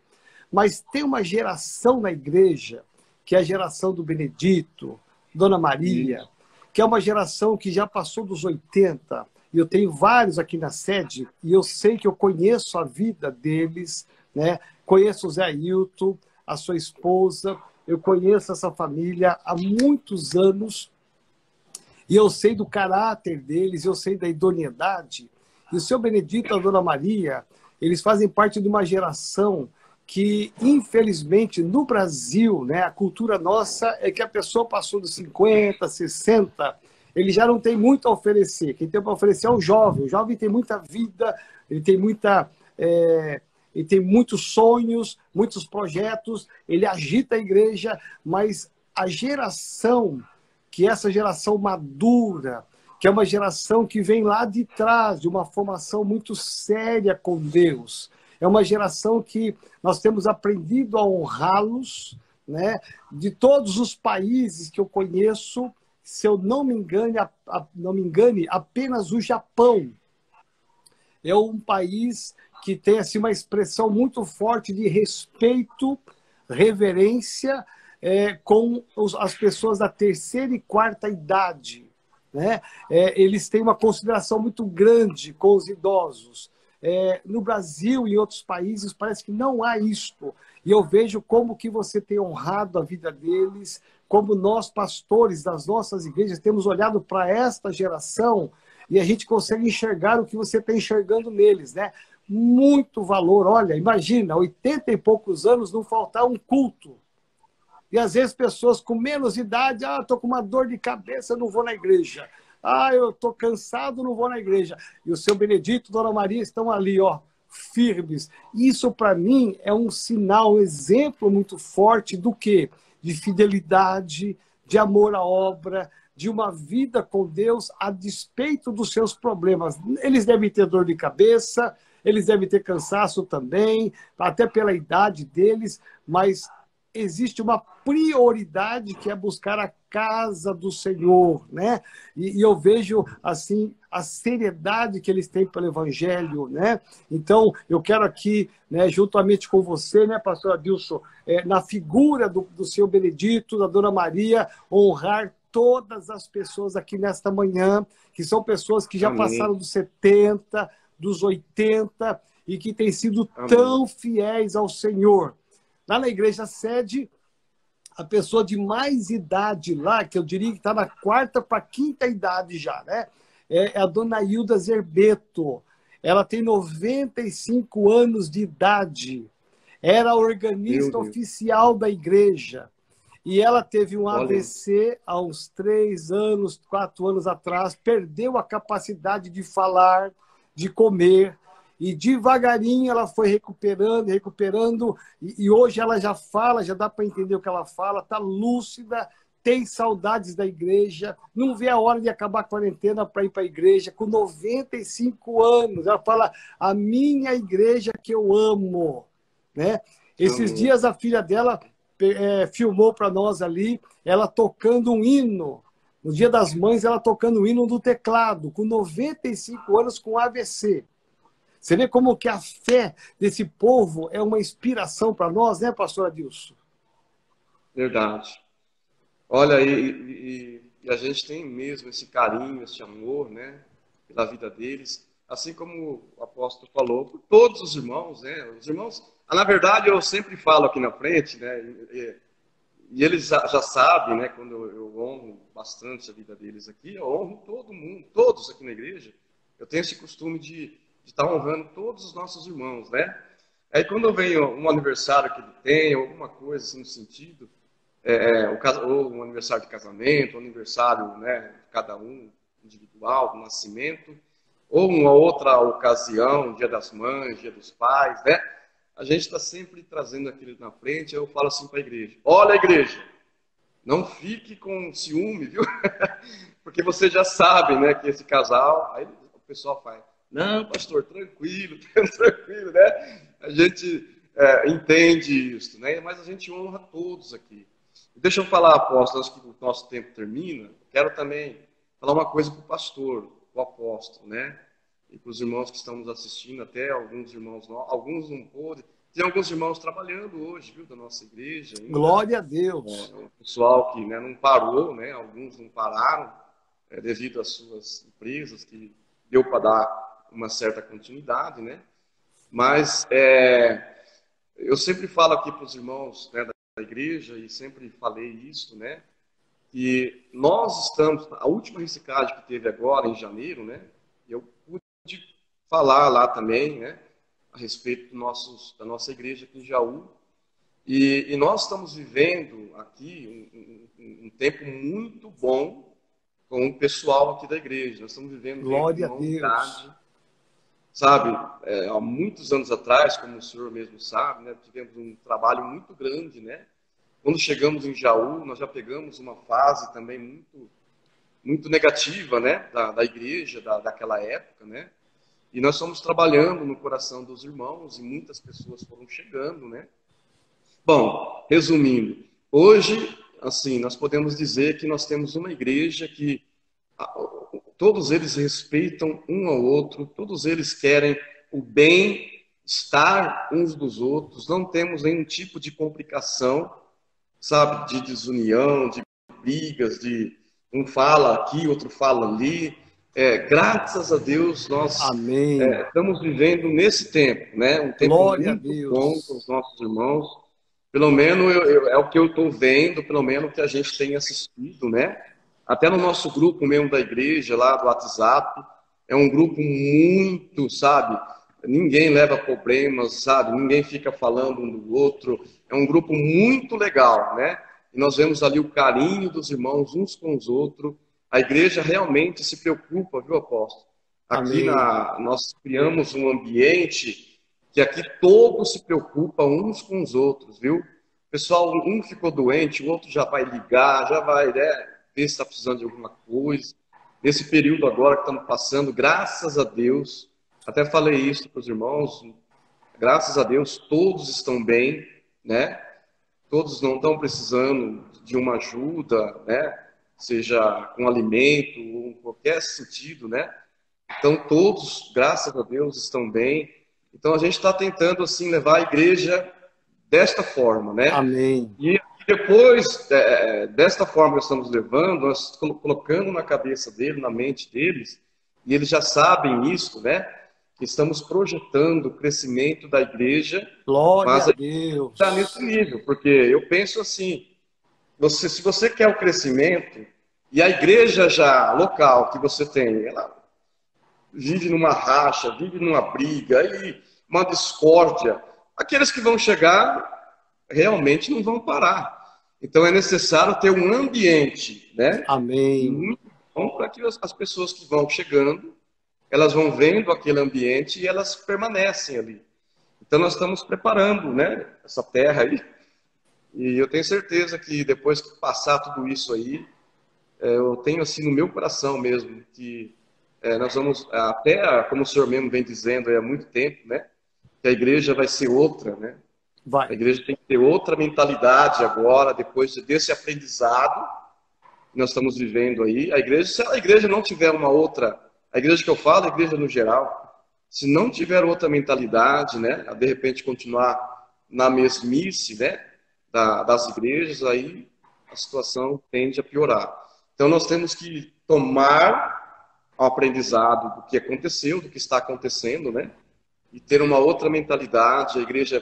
Mas tem uma geração na igreja, que é a geração do Benedito, Dona Maria, que é uma geração que já passou dos 80, e eu tenho vários aqui na sede, e eu sei que eu conheço a vida deles, né? Conheço o Zé Ailton, a sua esposa, eu conheço essa família há muitos anos, e eu sei do caráter deles, eu sei da idoneidade. E o seu Benedito e a Dona Maria, eles fazem parte de uma geração que, infelizmente, no Brasil, né, a cultura nossa é que a pessoa passou dos 50, 60, ele já não tem muito a oferecer. Quem tem para oferecer é o jovem. O jovem tem muita vida, ele tem muita. É, ele tem muitos sonhos, muitos projetos, ele agita a igreja, mas a geração, que essa geração madura, que é uma geração que vem lá de trás, de uma formação muito séria com Deus, é uma geração que nós temos aprendido a honrá-los, né? De todos os países que eu conheço, se eu não me engane, a, a, não me engane, apenas o Japão é um país que tem assim uma expressão muito forte de respeito, reverência é, com os, as pessoas da terceira e quarta idade. Né? É, eles têm uma consideração muito grande com os idosos. É, no Brasil e em outros países parece que não há isto. E eu vejo como que você tem honrado a vida deles, como nós, pastores das nossas igrejas, temos olhado para esta geração e a gente consegue enxergar o que você está enxergando neles, né? Muito valor. Olha, imagina, 80 e poucos anos não faltar um culto. E às vezes pessoas com menos idade, ah, estou com uma dor de cabeça, não vou na igreja. Ah, eu estou cansado, não vou na igreja. E o seu Benedito, Dona Maria estão ali, ó, firmes. Isso para mim é um sinal, um exemplo muito forte do que de fidelidade, de amor à obra, de uma vida com Deus a despeito dos seus problemas. Eles devem ter dor de cabeça, eles devem ter cansaço também, até pela idade deles, mas existe uma prioridade que é buscar a casa do Senhor, né? E, e, eu vejo assim a seriedade que eles têm pelo Evangelho, né? Então eu quero aqui, né, juntamente com você, né, Pastor Adilson, é, na figura do, do Senhor Benedito, da Dona Maria, honrar todas as pessoas aqui nesta manhã, que são pessoas que já Amém. passaram dos 70, dos 80 e que têm sido Amém. tão fiéis ao Senhor. Lá na igreja sede, a pessoa de mais idade lá, que eu diria que está na quarta para quinta idade já, né? É, é a dona Hilda Zerbeto. Ela tem 95 anos de idade. Era organista oficial da igreja. E ela teve um. AVC há uns três anos, quatro anos atrás, perdeu a capacidade de falar, de comer, e devagarinho ela foi recuperando, recuperando, e, e hoje ela já fala, já dá para entender o que ela fala, está lúcida, tem saudades da igreja, não vê a hora de acabar a quarentena para ir para a igreja, com 95 anos. Ela fala: a minha igreja que eu amo. Né? Esses uhum. dias a filha dela é, filmou para nós ali, ela tocando um hino. No Dia das Mães, ela tocando o hino do teclado, com 95 anos, com AVC. Você vê como que a fé desse povo é uma inspiração para nós, né, pastor Adilson? Verdade. Olha, e, e, e, a gente tem mesmo esse carinho, esse amor, né, pela vida deles, assim como o apóstolo falou, por todos os irmãos, né, os irmãos na verdade, eu sempre falo aqui na frente, né? E, e eles já, já, sabem, né? Quando eu, eu honro bastante a vida deles aqui, eu honro todo mundo, todos aqui na igreja. Eu tenho esse costume de, de estar honrando todos os nossos irmãos, né? Aí quando venho um aniversário que ele tem, alguma coisa assim no sentido, é, é ou um aniversário de casamento, um aniversário, né? De cada um individual, do nascimento, ou uma outra ocasião, dia das mães, dia dos pais, né? a gente está sempre trazendo aquilo na frente, eu falo assim para a igreja: olha, igreja, não fique com ciúme, viu? Porque você já sabe, né, que esse casal. Aí o pessoal faz: não, pastor, tranquilo, tranquilo, né? A gente é, entende isso, né? Mas a gente honra todos aqui. Deixa eu falar, apóstolo, antes que o nosso tempo termina, quero também falar uma coisa para o pastor, o apóstolo, né? e para os irmãos que estão nos assistindo, até alguns irmãos, alguns não pôde. Tem alguns irmãos trabalhando hoje, viu, da nossa igreja. Ainda. Glória a Deus. É, o pessoal que né, não parou, né, alguns não pararam é, devido às suas empresas, que deu para dar uma certa continuidade, né? Mas é, eu sempre falo aqui para os irmãos né, da igreja, e sempre falei isso, né? Que nós estamos, a última reciclagem que teve agora, em janeiro, né? Eu falar lá também, né, a respeito do nossos, da nossa igreja aqui em Jaú. E, e nós estamos vivendo aqui um, um, um, tempo muito bom com o pessoal aqui da igreja. Nós estamos vivendo Glória uma unidade. Sabe, é, há muitos anos atrás, como o senhor mesmo sabe, né, tivemos um trabalho muito grande, né? Quando chegamos em Jaú, nós já pegamos uma fase também muito muito negativa, né, da, da igreja da, daquela época, né? E nós estamos trabalhando no coração dos irmãos e muitas pessoas foram chegando, né? Bom, resumindo, hoje, assim, nós podemos dizer que nós temos uma igreja que todos eles respeitam um ao outro, todos eles querem o bem-estar uns dos outros, não temos nenhum tipo de complicação, sabe, de desunião, de brigas, de um fala aqui, outro fala ali, é, graças a Deus, nós é, estamos vivendo nesse tempo, né? Um tempo Glória muito bom com os nossos irmãos. Pelo menos eu, eu, é o que eu estou vendo, pelo menos que a gente tem assistido, né? Até no nosso grupo mesmo da igreja, lá do WhatsApp, é um grupo muito, sabe? Ninguém leva problemas, sabe? Ninguém fica falando um do outro. É um grupo muito legal, né? E nós vemos ali o carinho dos irmãos uns com os outros a igreja realmente se preocupa, viu, apóstolo? Aqui na, nós criamos um ambiente que aqui todos se preocupam uns com os outros, viu? Pessoal, um ficou doente, o outro já vai ligar, já vai né, ver se está precisando de alguma coisa. Nesse período agora que estamos passando, graças a Deus, até falei isso para os irmãos, graças a Deus todos estão bem, né? Todos não estão precisando de uma ajuda, né? seja com alimento, ou em qualquer sentido, né? Então, todos, graças a Deus, estão bem. Então, a gente está tentando, assim, levar a igreja desta forma, né? Amém. E depois, é, é desta forma que estamos levando, nós colocando na cabeça dele, na mente deles, e eles já sabem isso, né? Que estamos projetando o crescimento da igreja. Glória mas a Deus. Está nesse nível, porque eu penso assim: você, se você quer o crescimento, e a igreja já local que você tem, ela vive numa racha, vive numa briga, e uma discórdia, aqueles que vão chegar realmente não vão parar. Então é necessário ter um ambiente, né? Amém. Muito bom para que as pessoas que vão chegando, elas vão vendo aquele ambiente e elas permanecem ali. Então nós estamos preparando, né? Essa terra aí. E eu tenho certeza que depois que passar tudo isso aí, é, eu tenho assim no meu coração mesmo que é, nós vamos até como o senhor mesmo vem dizendo há muito tempo, né? Que a igreja vai ser outra, né? Vai. A igreja tem que ter outra mentalidade agora, depois desse aprendizado que nós estamos vivendo aí. A igreja, se a igreja não tiver uma outra, a igreja que eu falo, a igreja no geral, se não tiver outra mentalidade, né, de repente continuar na mesmice, né, da, das igrejas, aí a situação tende a piorar. Então nós temos que tomar o aprendizado do que aconteceu, do que está acontecendo, né, e ter uma outra mentalidade. A igreja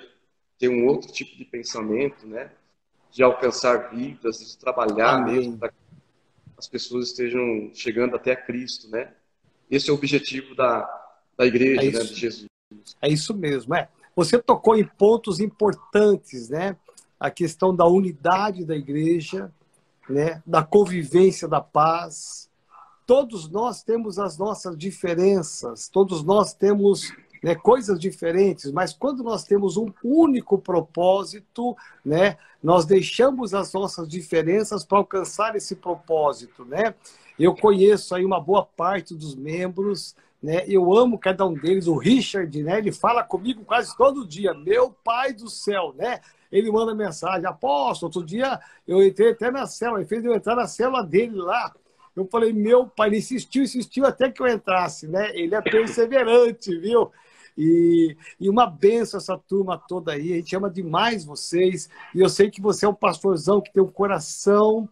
ter um outro tipo de pensamento, né? De alcançar vidas, de trabalhar Amém. mesmo para que as pessoas estejam chegando até a Cristo, né? Esse é o objetivo da, da igreja, é né, de Jesus. É isso mesmo, é. Você tocou em pontos importantes, né? A questão da unidade da igreja, né? Da convivência da paz. Todos nós temos as nossas diferenças, todos nós temos né, coisas diferentes, mas quando nós temos um único propósito, né, nós deixamos as nossas diferenças para alcançar esse propósito, né? Eu conheço aí uma boa parte dos membros, né? Eu amo cada um deles, o Richard, né? Ele fala comigo quase todo dia, meu pai do céu, né? Ele manda mensagem, apóstolo, outro dia eu entrei até na célula, ele fez eu entrar na célula dele lá, eu falei, meu pai, ele insistiu, insistiu até que eu entrasse, né? Ele é perseverante, viu? E, e uma benção essa turma toda aí. A gente ama demais vocês. E eu sei que você é um pastorzão que tem um coração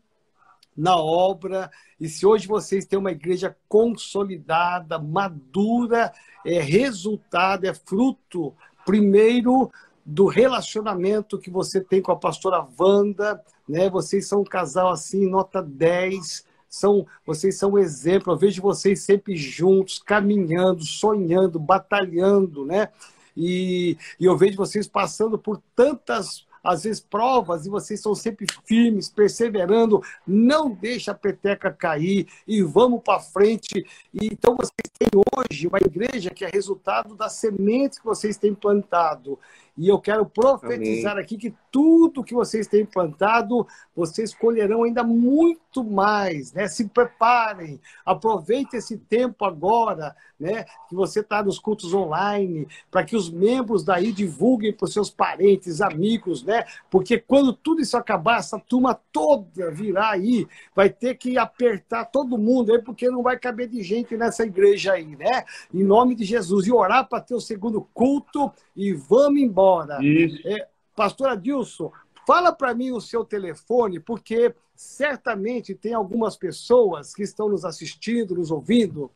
na obra. E se hoje vocês têm uma igreja consolidada, madura, é resultado, é fruto, primeiro, do relacionamento que você tem com a pastora Wanda, né? Vocês são um casal assim, nota 10, são, vocês são um exemplo. Eu vejo vocês sempre juntos, caminhando, sonhando, batalhando, né? E, e eu vejo vocês passando por tantas às vezes provas e vocês são sempre firmes, perseverando, não deixa a peteca cair e vamos para frente. E, então vocês têm hoje uma igreja que é resultado das sementes que vocês têm plantado. E eu quero profetizar Amém. aqui que tudo que vocês têm plantado, vocês colherão ainda muito mais, né? Se preparem, aproveitem esse tempo agora, né? Que você está nos cultos online, para que os membros daí divulguem para os seus parentes, amigos, né? Porque quando tudo isso acabar, essa turma toda virá aí, vai ter que apertar todo mundo aí, porque não vai caber de gente nessa igreja aí, né? Em nome de Jesus. E orar para ter o segundo culto e vamos embora. Isso. É, Pastor Adilson, fala para mim o seu telefone, porque certamente tem algumas pessoas que estão nos assistindo, nos ouvindo,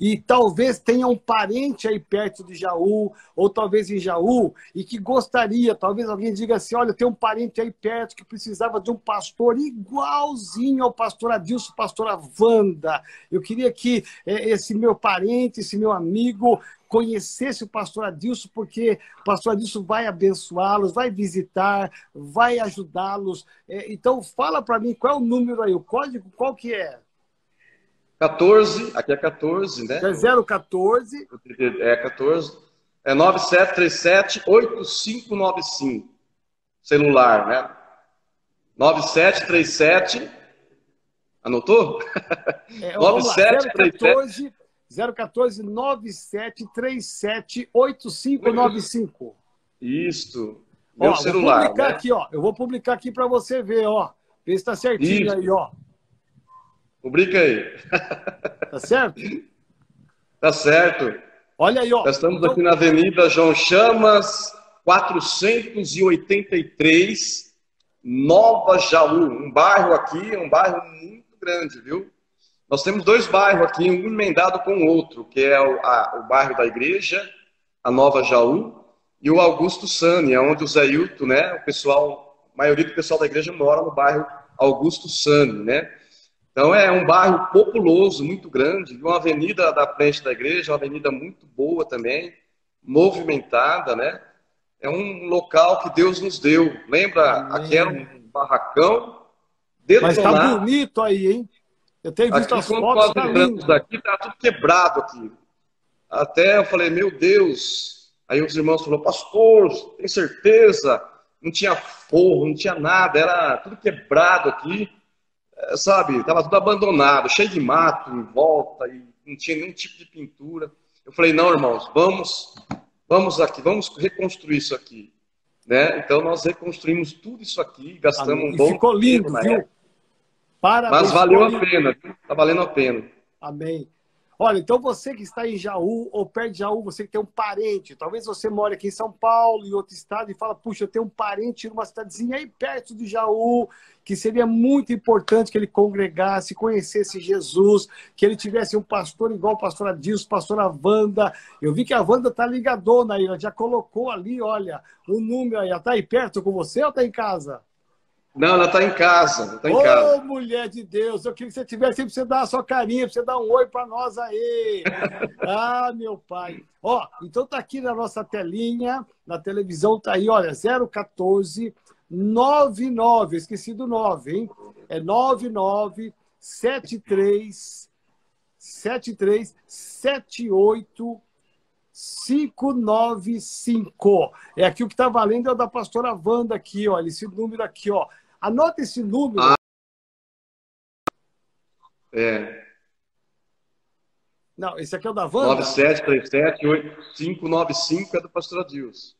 e talvez tenha um parente aí perto de Jaú, ou talvez em Jaú, e que gostaria, talvez alguém diga assim: olha, tem um parente aí perto que precisava de um pastor igualzinho ao pastor Adilson, pastora Wanda. Eu queria que é, esse meu parente, esse meu amigo, conhecesse o pastor Adilson, porque o pastor Adilson vai abençoá-los, vai visitar, vai ajudá-los. É, então, fala para mim qual é o número aí, o código, qual que é? 14, aqui é 14, né? É 014. É 14. É 9737-8595. Celular, né? 9737. Anotou? É, 9737. 014 9737 8595. Isso. Meu ó, celular. Vou publicar né? aqui, ó. Eu vou publicar aqui para você ver, ó. Vê se está certinho Isso. aí, ó. Rubrica aí. Tá certo? tá certo. Olha aí, ó. Nós estamos então... aqui na Avenida João Chamas, 483, Nova Jaú. Um bairro aqui, um bairro muito grande, viu? Nós temos dois bairros aqui, um emendado com o outro, que é o, a, o bairro da igreja, a Nova Jaú, e o Augusto Sani, é onde o Zé Hilton, né, o pessoal, a maioria do pessoal da igreja mora no bairro Augusto Sani, né? Então é um bairro populoso, muito grande, uma avenida da frente da igreja, uma avenida muito boa também, movimentada, né? É um local que Deus nos deu. Lembra? Amém. Aqui era um barracão detonado. Mas tá bonito aí, hein? Eu tenho visto aqui, as fotos, tá lindo. Daqui tá tudo quebrado aqui. Até eu falei, meu Deus. Aí os irmãos falaram, pastor, tem certeza? Não tinha forro, não tinha nada, era tudo quebrado aqui. É, sabe, tava tudo abandonado, cheio de mato em volta e não tinha nenhum tipo de pintura. Eu falei, não, irmãos, vamos, vamos aqui, vamos reconstruir isso aqui. Né? Então nós reconstruímos tudo isso aqui, gastamos Amém. um bom ficou lindo, viu? Parabéns. Mas valeu a pena, está valendo a pena. Amém. Olha, então você que está em Jaú ou perto de Jaú, você que tem um parente, talvez você mora aqui em São Paulo, em outro estado, e fala, puxa, eu tenho um parente numa cidadezinha aí perto de Jaú, que seria muito importante que ele congregasse, conhecesse Jesus, que ele tivesse um pastor igual o pastor Adilson, pastora Wanda. Eu vi que a Wanda está ligadona aí, ela já colocou ali, olha, o um número aí. Ela está aí perto com você ou está em casa? Não, ela está em casa. Tá em Ô, casa. mulher de Deus, eu queria que você tivesse sempre você dar a sua carinha, para você dar um oi para nós aí. ah, meu pai. Ó, então tá aqui na nossa telinha, na televisão tá aí, olha, 014 99, esqueci do 9, hein? É 99 73 73 78 595. É aqui o que está valendo é o da pastora Wanda aqui, olha, esse número aqui, ó. Anota esse número. Ah. É. Não, esse aqui é o da Wanda? 97378595 é do pastor Adilson.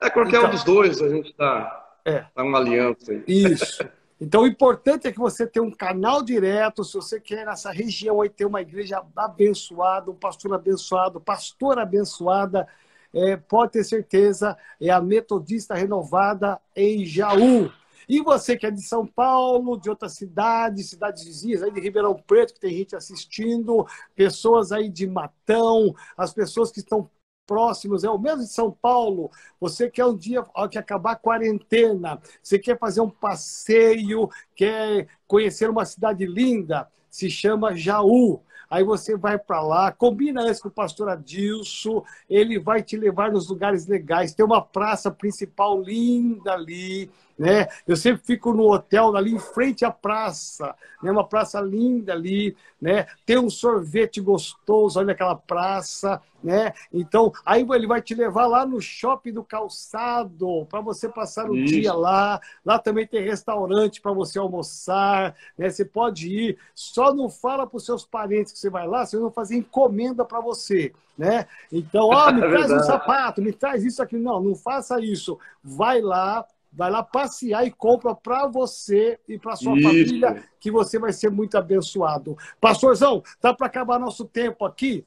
É qualquer então, um dos dois, a gente está é. tá uma aliança aí. Isso. Então, o importante é que você tenha um canal direto, se você quer nessa região aí ter uma igreja abençoada, um pastor abençoado, pastora abençoada, é, pode ter certeza, é a Metodista Renovada em Jaú. E você que é de São Paulo, de outras cidades, cidades vizinhas, aí de Ribeirão Preto, que tem gente assistindo, pessoas aí de Matão, as pessoas que estão próximos, é o mesmo de São Paulo. Você quer um dia que acabar a quarentena, você quer fazer um passeio, quer conhecer uma cidade linda, se chama Jaú. Aí você vai para lá, combina antes com o pastor Adilson, ele vai te levar nos lugares legais. Tem uma praça principal linda ali, né? Eu sempre fico no hotel ali em frente à praça, né? Uma praça linda ali, né? Tem um sorvete gostoso ali naquela praça, né? Então, aí ele vai te levar lá no shopping do calçado para você passar o Isso. dia lá. Lá também tem restaurante para você almoçar, né? Você pode ir. Só não fala para os seus parentes que você vai lá, senão vão fazer encomenda para você, né? Então, ó, oh, me traz um sapato, me traz isso aqui. Não, não faça isso. Vai lá, vai lá passear e compra para você e para sua Isso. família, que você vai ser muito abençoado. Pastorzão, tá para acabar nosso tempo aqui.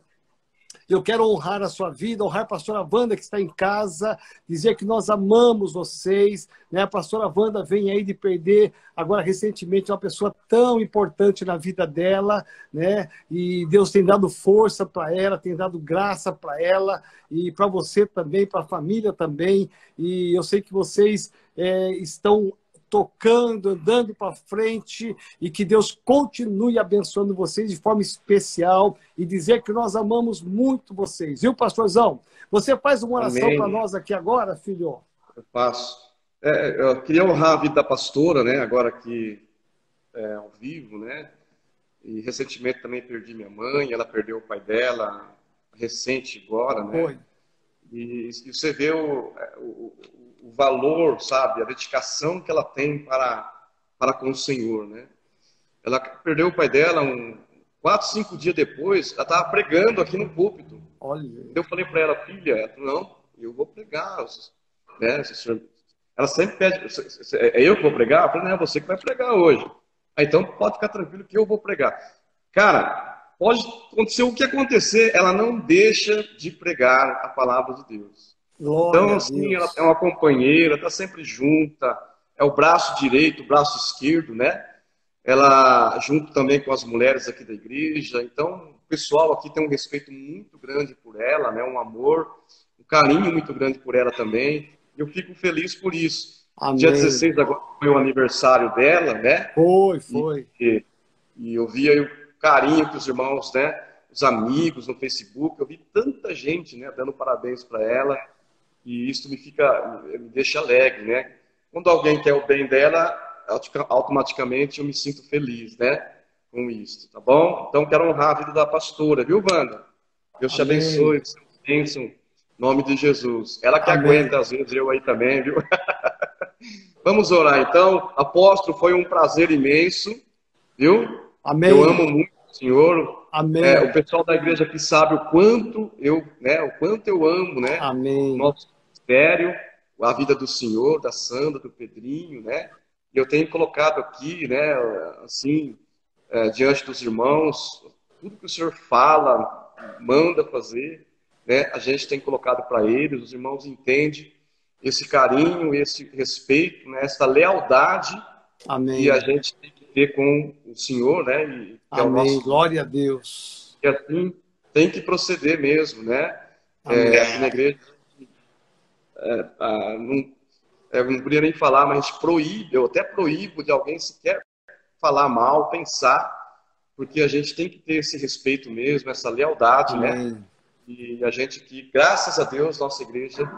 Eu quero honrar a sua vida, honrar a pastora Wanda que está em casa, dizer que nós amamos vocês. Né? A pastora Wanda vem aí de perder, agora recentemente, uma pessoa tão importante na vida dela, né? E Deus tem dado força para ela, tem dado graça para ela e para você também, para a família também. E eu sei que vocês é, estão tocando, andando para frente e que Deus continue abençoando vocês de forma especial e dizer que nós amamos muito vocês. Viu, pastorzão? Você faz uma oração para nós aqui agora, filho? Eu faço. É, eu queria honrar a vida da pastora, né? Agora aqui é, ao vivo, né? E recentemente também perdi minha mãe, ela perdeu o pai dela, recente agora, né? Foi. E, e você vê o, é, o, o valor, sabe, a dedicação que ela tem para, para com o Senhor, né? Ela perdeu o pai dela um quatro, cinco dias depois, ela estava pregando aqui no púlpito. Olha. Eu falei para ela, filha, ela falou, não, eu vou pregar, né? Ela sempre pede, é eu que vou pregar? Eu falei, não, é você que vai pregar hoje. Aí, então pode ficar tranquilo que eu vou pregar. Cara, pode acontecer o que acontecer, ela não deixa de pregar a palavra de Deus. Glória então, assim, ela é uma companheira, está sempre junta, é o braço direito, o braço esquerdo, né? Ela, junto também com as mulheres aqui da igreja. Então, o pessoal aqui tem um respeito muito grande por ela, né? Um amor, um carinho muito grande por ela também. E eu fico feliz por isso. Amém. Dia 16 agora foi o aniversário dela, né? Foi, foi. E, e eu via o carinho que os irmãos, né? Os amigos no Facebook, eu vi tanta gente, né? Dando parabéns para ela e isso me fica, me deixa alegre, né? Quando alguém quer o bem dela, automaticamente eu me sinto feliz, né? Com isso, tá bom? Então quero honrar a vida da pastora, viu, Wanda? Deus te Amém. abençoe, bênção, em nome de Jesus. Ela que Amém. aguenta, às vezes, eu aí também, viu? Vamos orar então. Apóstolo, foi um prazer imenso, viu? Amém. Eu amo muito Senhor, Amém. É, o pessoal da igreja que sabe o quanto eu, né, o quanto eu amo, né? Amém. Nosso ministério, a vida do Senhor, da Sandra, do Pedrinho, né? E eu tenho colocado aqui, né, assim, é, diante dos irmãos, tudo que o Senhor fala, manda fazer, né? A gente tem colocado para eles, os irmãos entendem esse carinho, esse respeito, né, essa lealdade Amém. que a gente tem ter com o Senhor, né? E, é Amém. Nosso... Glória a Deus. E assim tem que proceder mesmo, né? É, aqui na igreja, é, ah, não, é, não podia nem falar, mas a gente proíbe, eu até proíbo de alguém sequer falar mal, pensar, porque a gente tem que ter esse respeito mesmo, essa lealdade, né? Amém. né? E a gente que, graças a Deus, nossa igreja,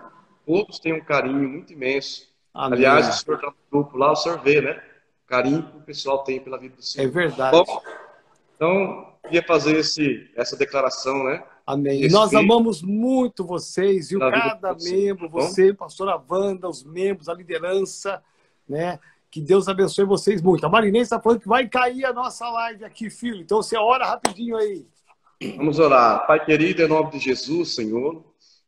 todos têm um carinho muito imenso. Amém. Aliás, o senhor está no grupo lá, o senhor vê, né? Carinho que o pessoal tem pela vida do Senhor. É verdade. Bom, então, ia fazer esse, essa declaração, né? Amém. Esse Nós amamos muito vocês, viu? Cada membro, você, pastora Wanda, os membros, a liderança, né? Que Deus abençoe vocês muito. A Marinês está falando que vai cair a nossa live aqui, filho. Então você ora rapidinho aí. Vamos orar. Pai querido, em nome de Jesus, Senhor.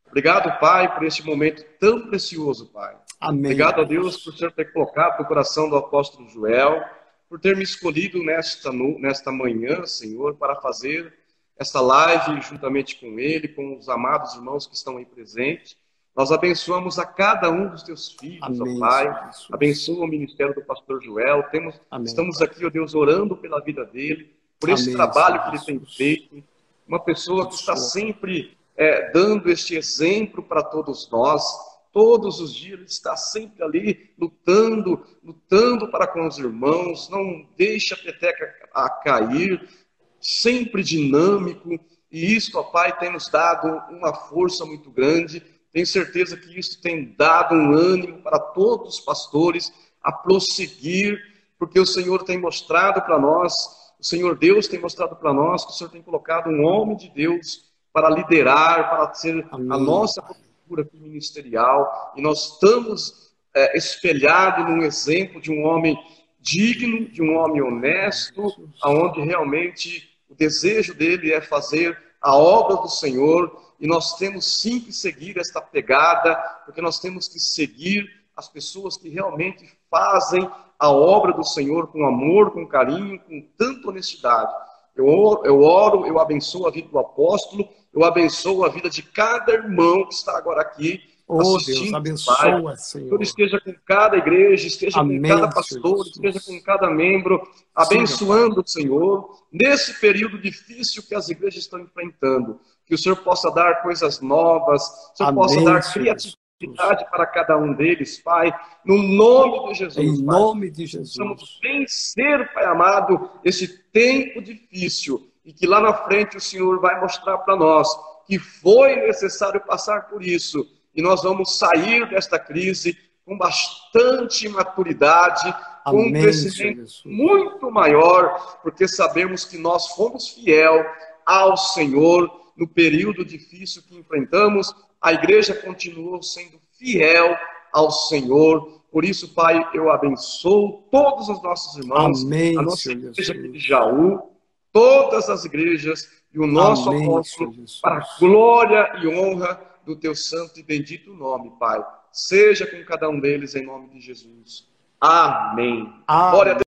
Obrigado, Pai, por este momento tão precioso, Pai. Amém. Obrigado a Deus por Senhor ter colocado no coração do apóstolo Joel por ter me escolhido nesta, nesta manhã, Senhor, para fazer esta live juntamente com ele, com os amados irmãos que estão aí presentes. Nós abençoamos a cada um dos teus filhos, Amém, ó Pai. Jesus. Abençoa o ministério do pastor Joel. Temos, estamos aqui, ó Deus, orando pela vida dele, por esse Amém, trabalho que ele tem feito. Uma pessoa que está sempre é, dando este exemplo para todos nós todos os dias, ele está sempre ali lutando, lutando para com os irmãos, não deixa a peteca a cair, sempre dinâmico, e isso, ó Pai, tem nos dado uma força muito grande. Tenho certeza que isso tem dado um ânimo para todos os pastores a prosseguir, porque o Senhor tem mostrado para nós, o Senhor Deus tem mostrado para nós que o Senhor tem colocado um homem de Deus para liderar, para ser Amém. a nossa figura ministerial e nós estamos é, espelhados num exemplo de um homem digno, de um homem honesto, aonde realmente o desejo dele é fazer a obra do Senhor e nós temos sim que seguir esta pegada, porque nós temos que seguir as pessoas que realmente fazem a obra do Senhor com amor, com carinho, com tanta honestidade. Eu oro, eu, oro, eu abençoo a vida do apóstolo, eu abençoo a vida de cada irmão que está agora aqui. Oh, Deus, abençoa, Pai. Senhor. esteja com cada igreja, esteja Amém, com cada pastor, esteja com cada membro, abençoando o Senhor, nesse período difícil que as igrejas estão enfrentando. Que o Senhor possa dar coisas novas, que o Senhor Amém, possa dar criatividade para cada um deles, Pai, no nome de Jesus. Em Pai. nome de Jesus. Vamos vencer, Pai amado, esse tempo difícil e que lá na frente o Senhor vai mostrar para nós que foi necessário passar por isso. E nós vamos sair desta crise com bastante maturidade, com um crescimento muito maior, porque sabemos que nós fomos fiel ao Senhor no período difícil que enfrentamos, a igreja continuou sendo fiel ao Senhor. Por isso, Pai, eu abençoo todos os nossos irmãos, Amém, a nossa igreja de Jaú, todas as igrejas e o nosso Amém, apóstolo para a glória e honra do teu santo e bendito nome, Pai. Seja com cada um deles em nome de Jesus. Amém. Amém. Glória a Deus.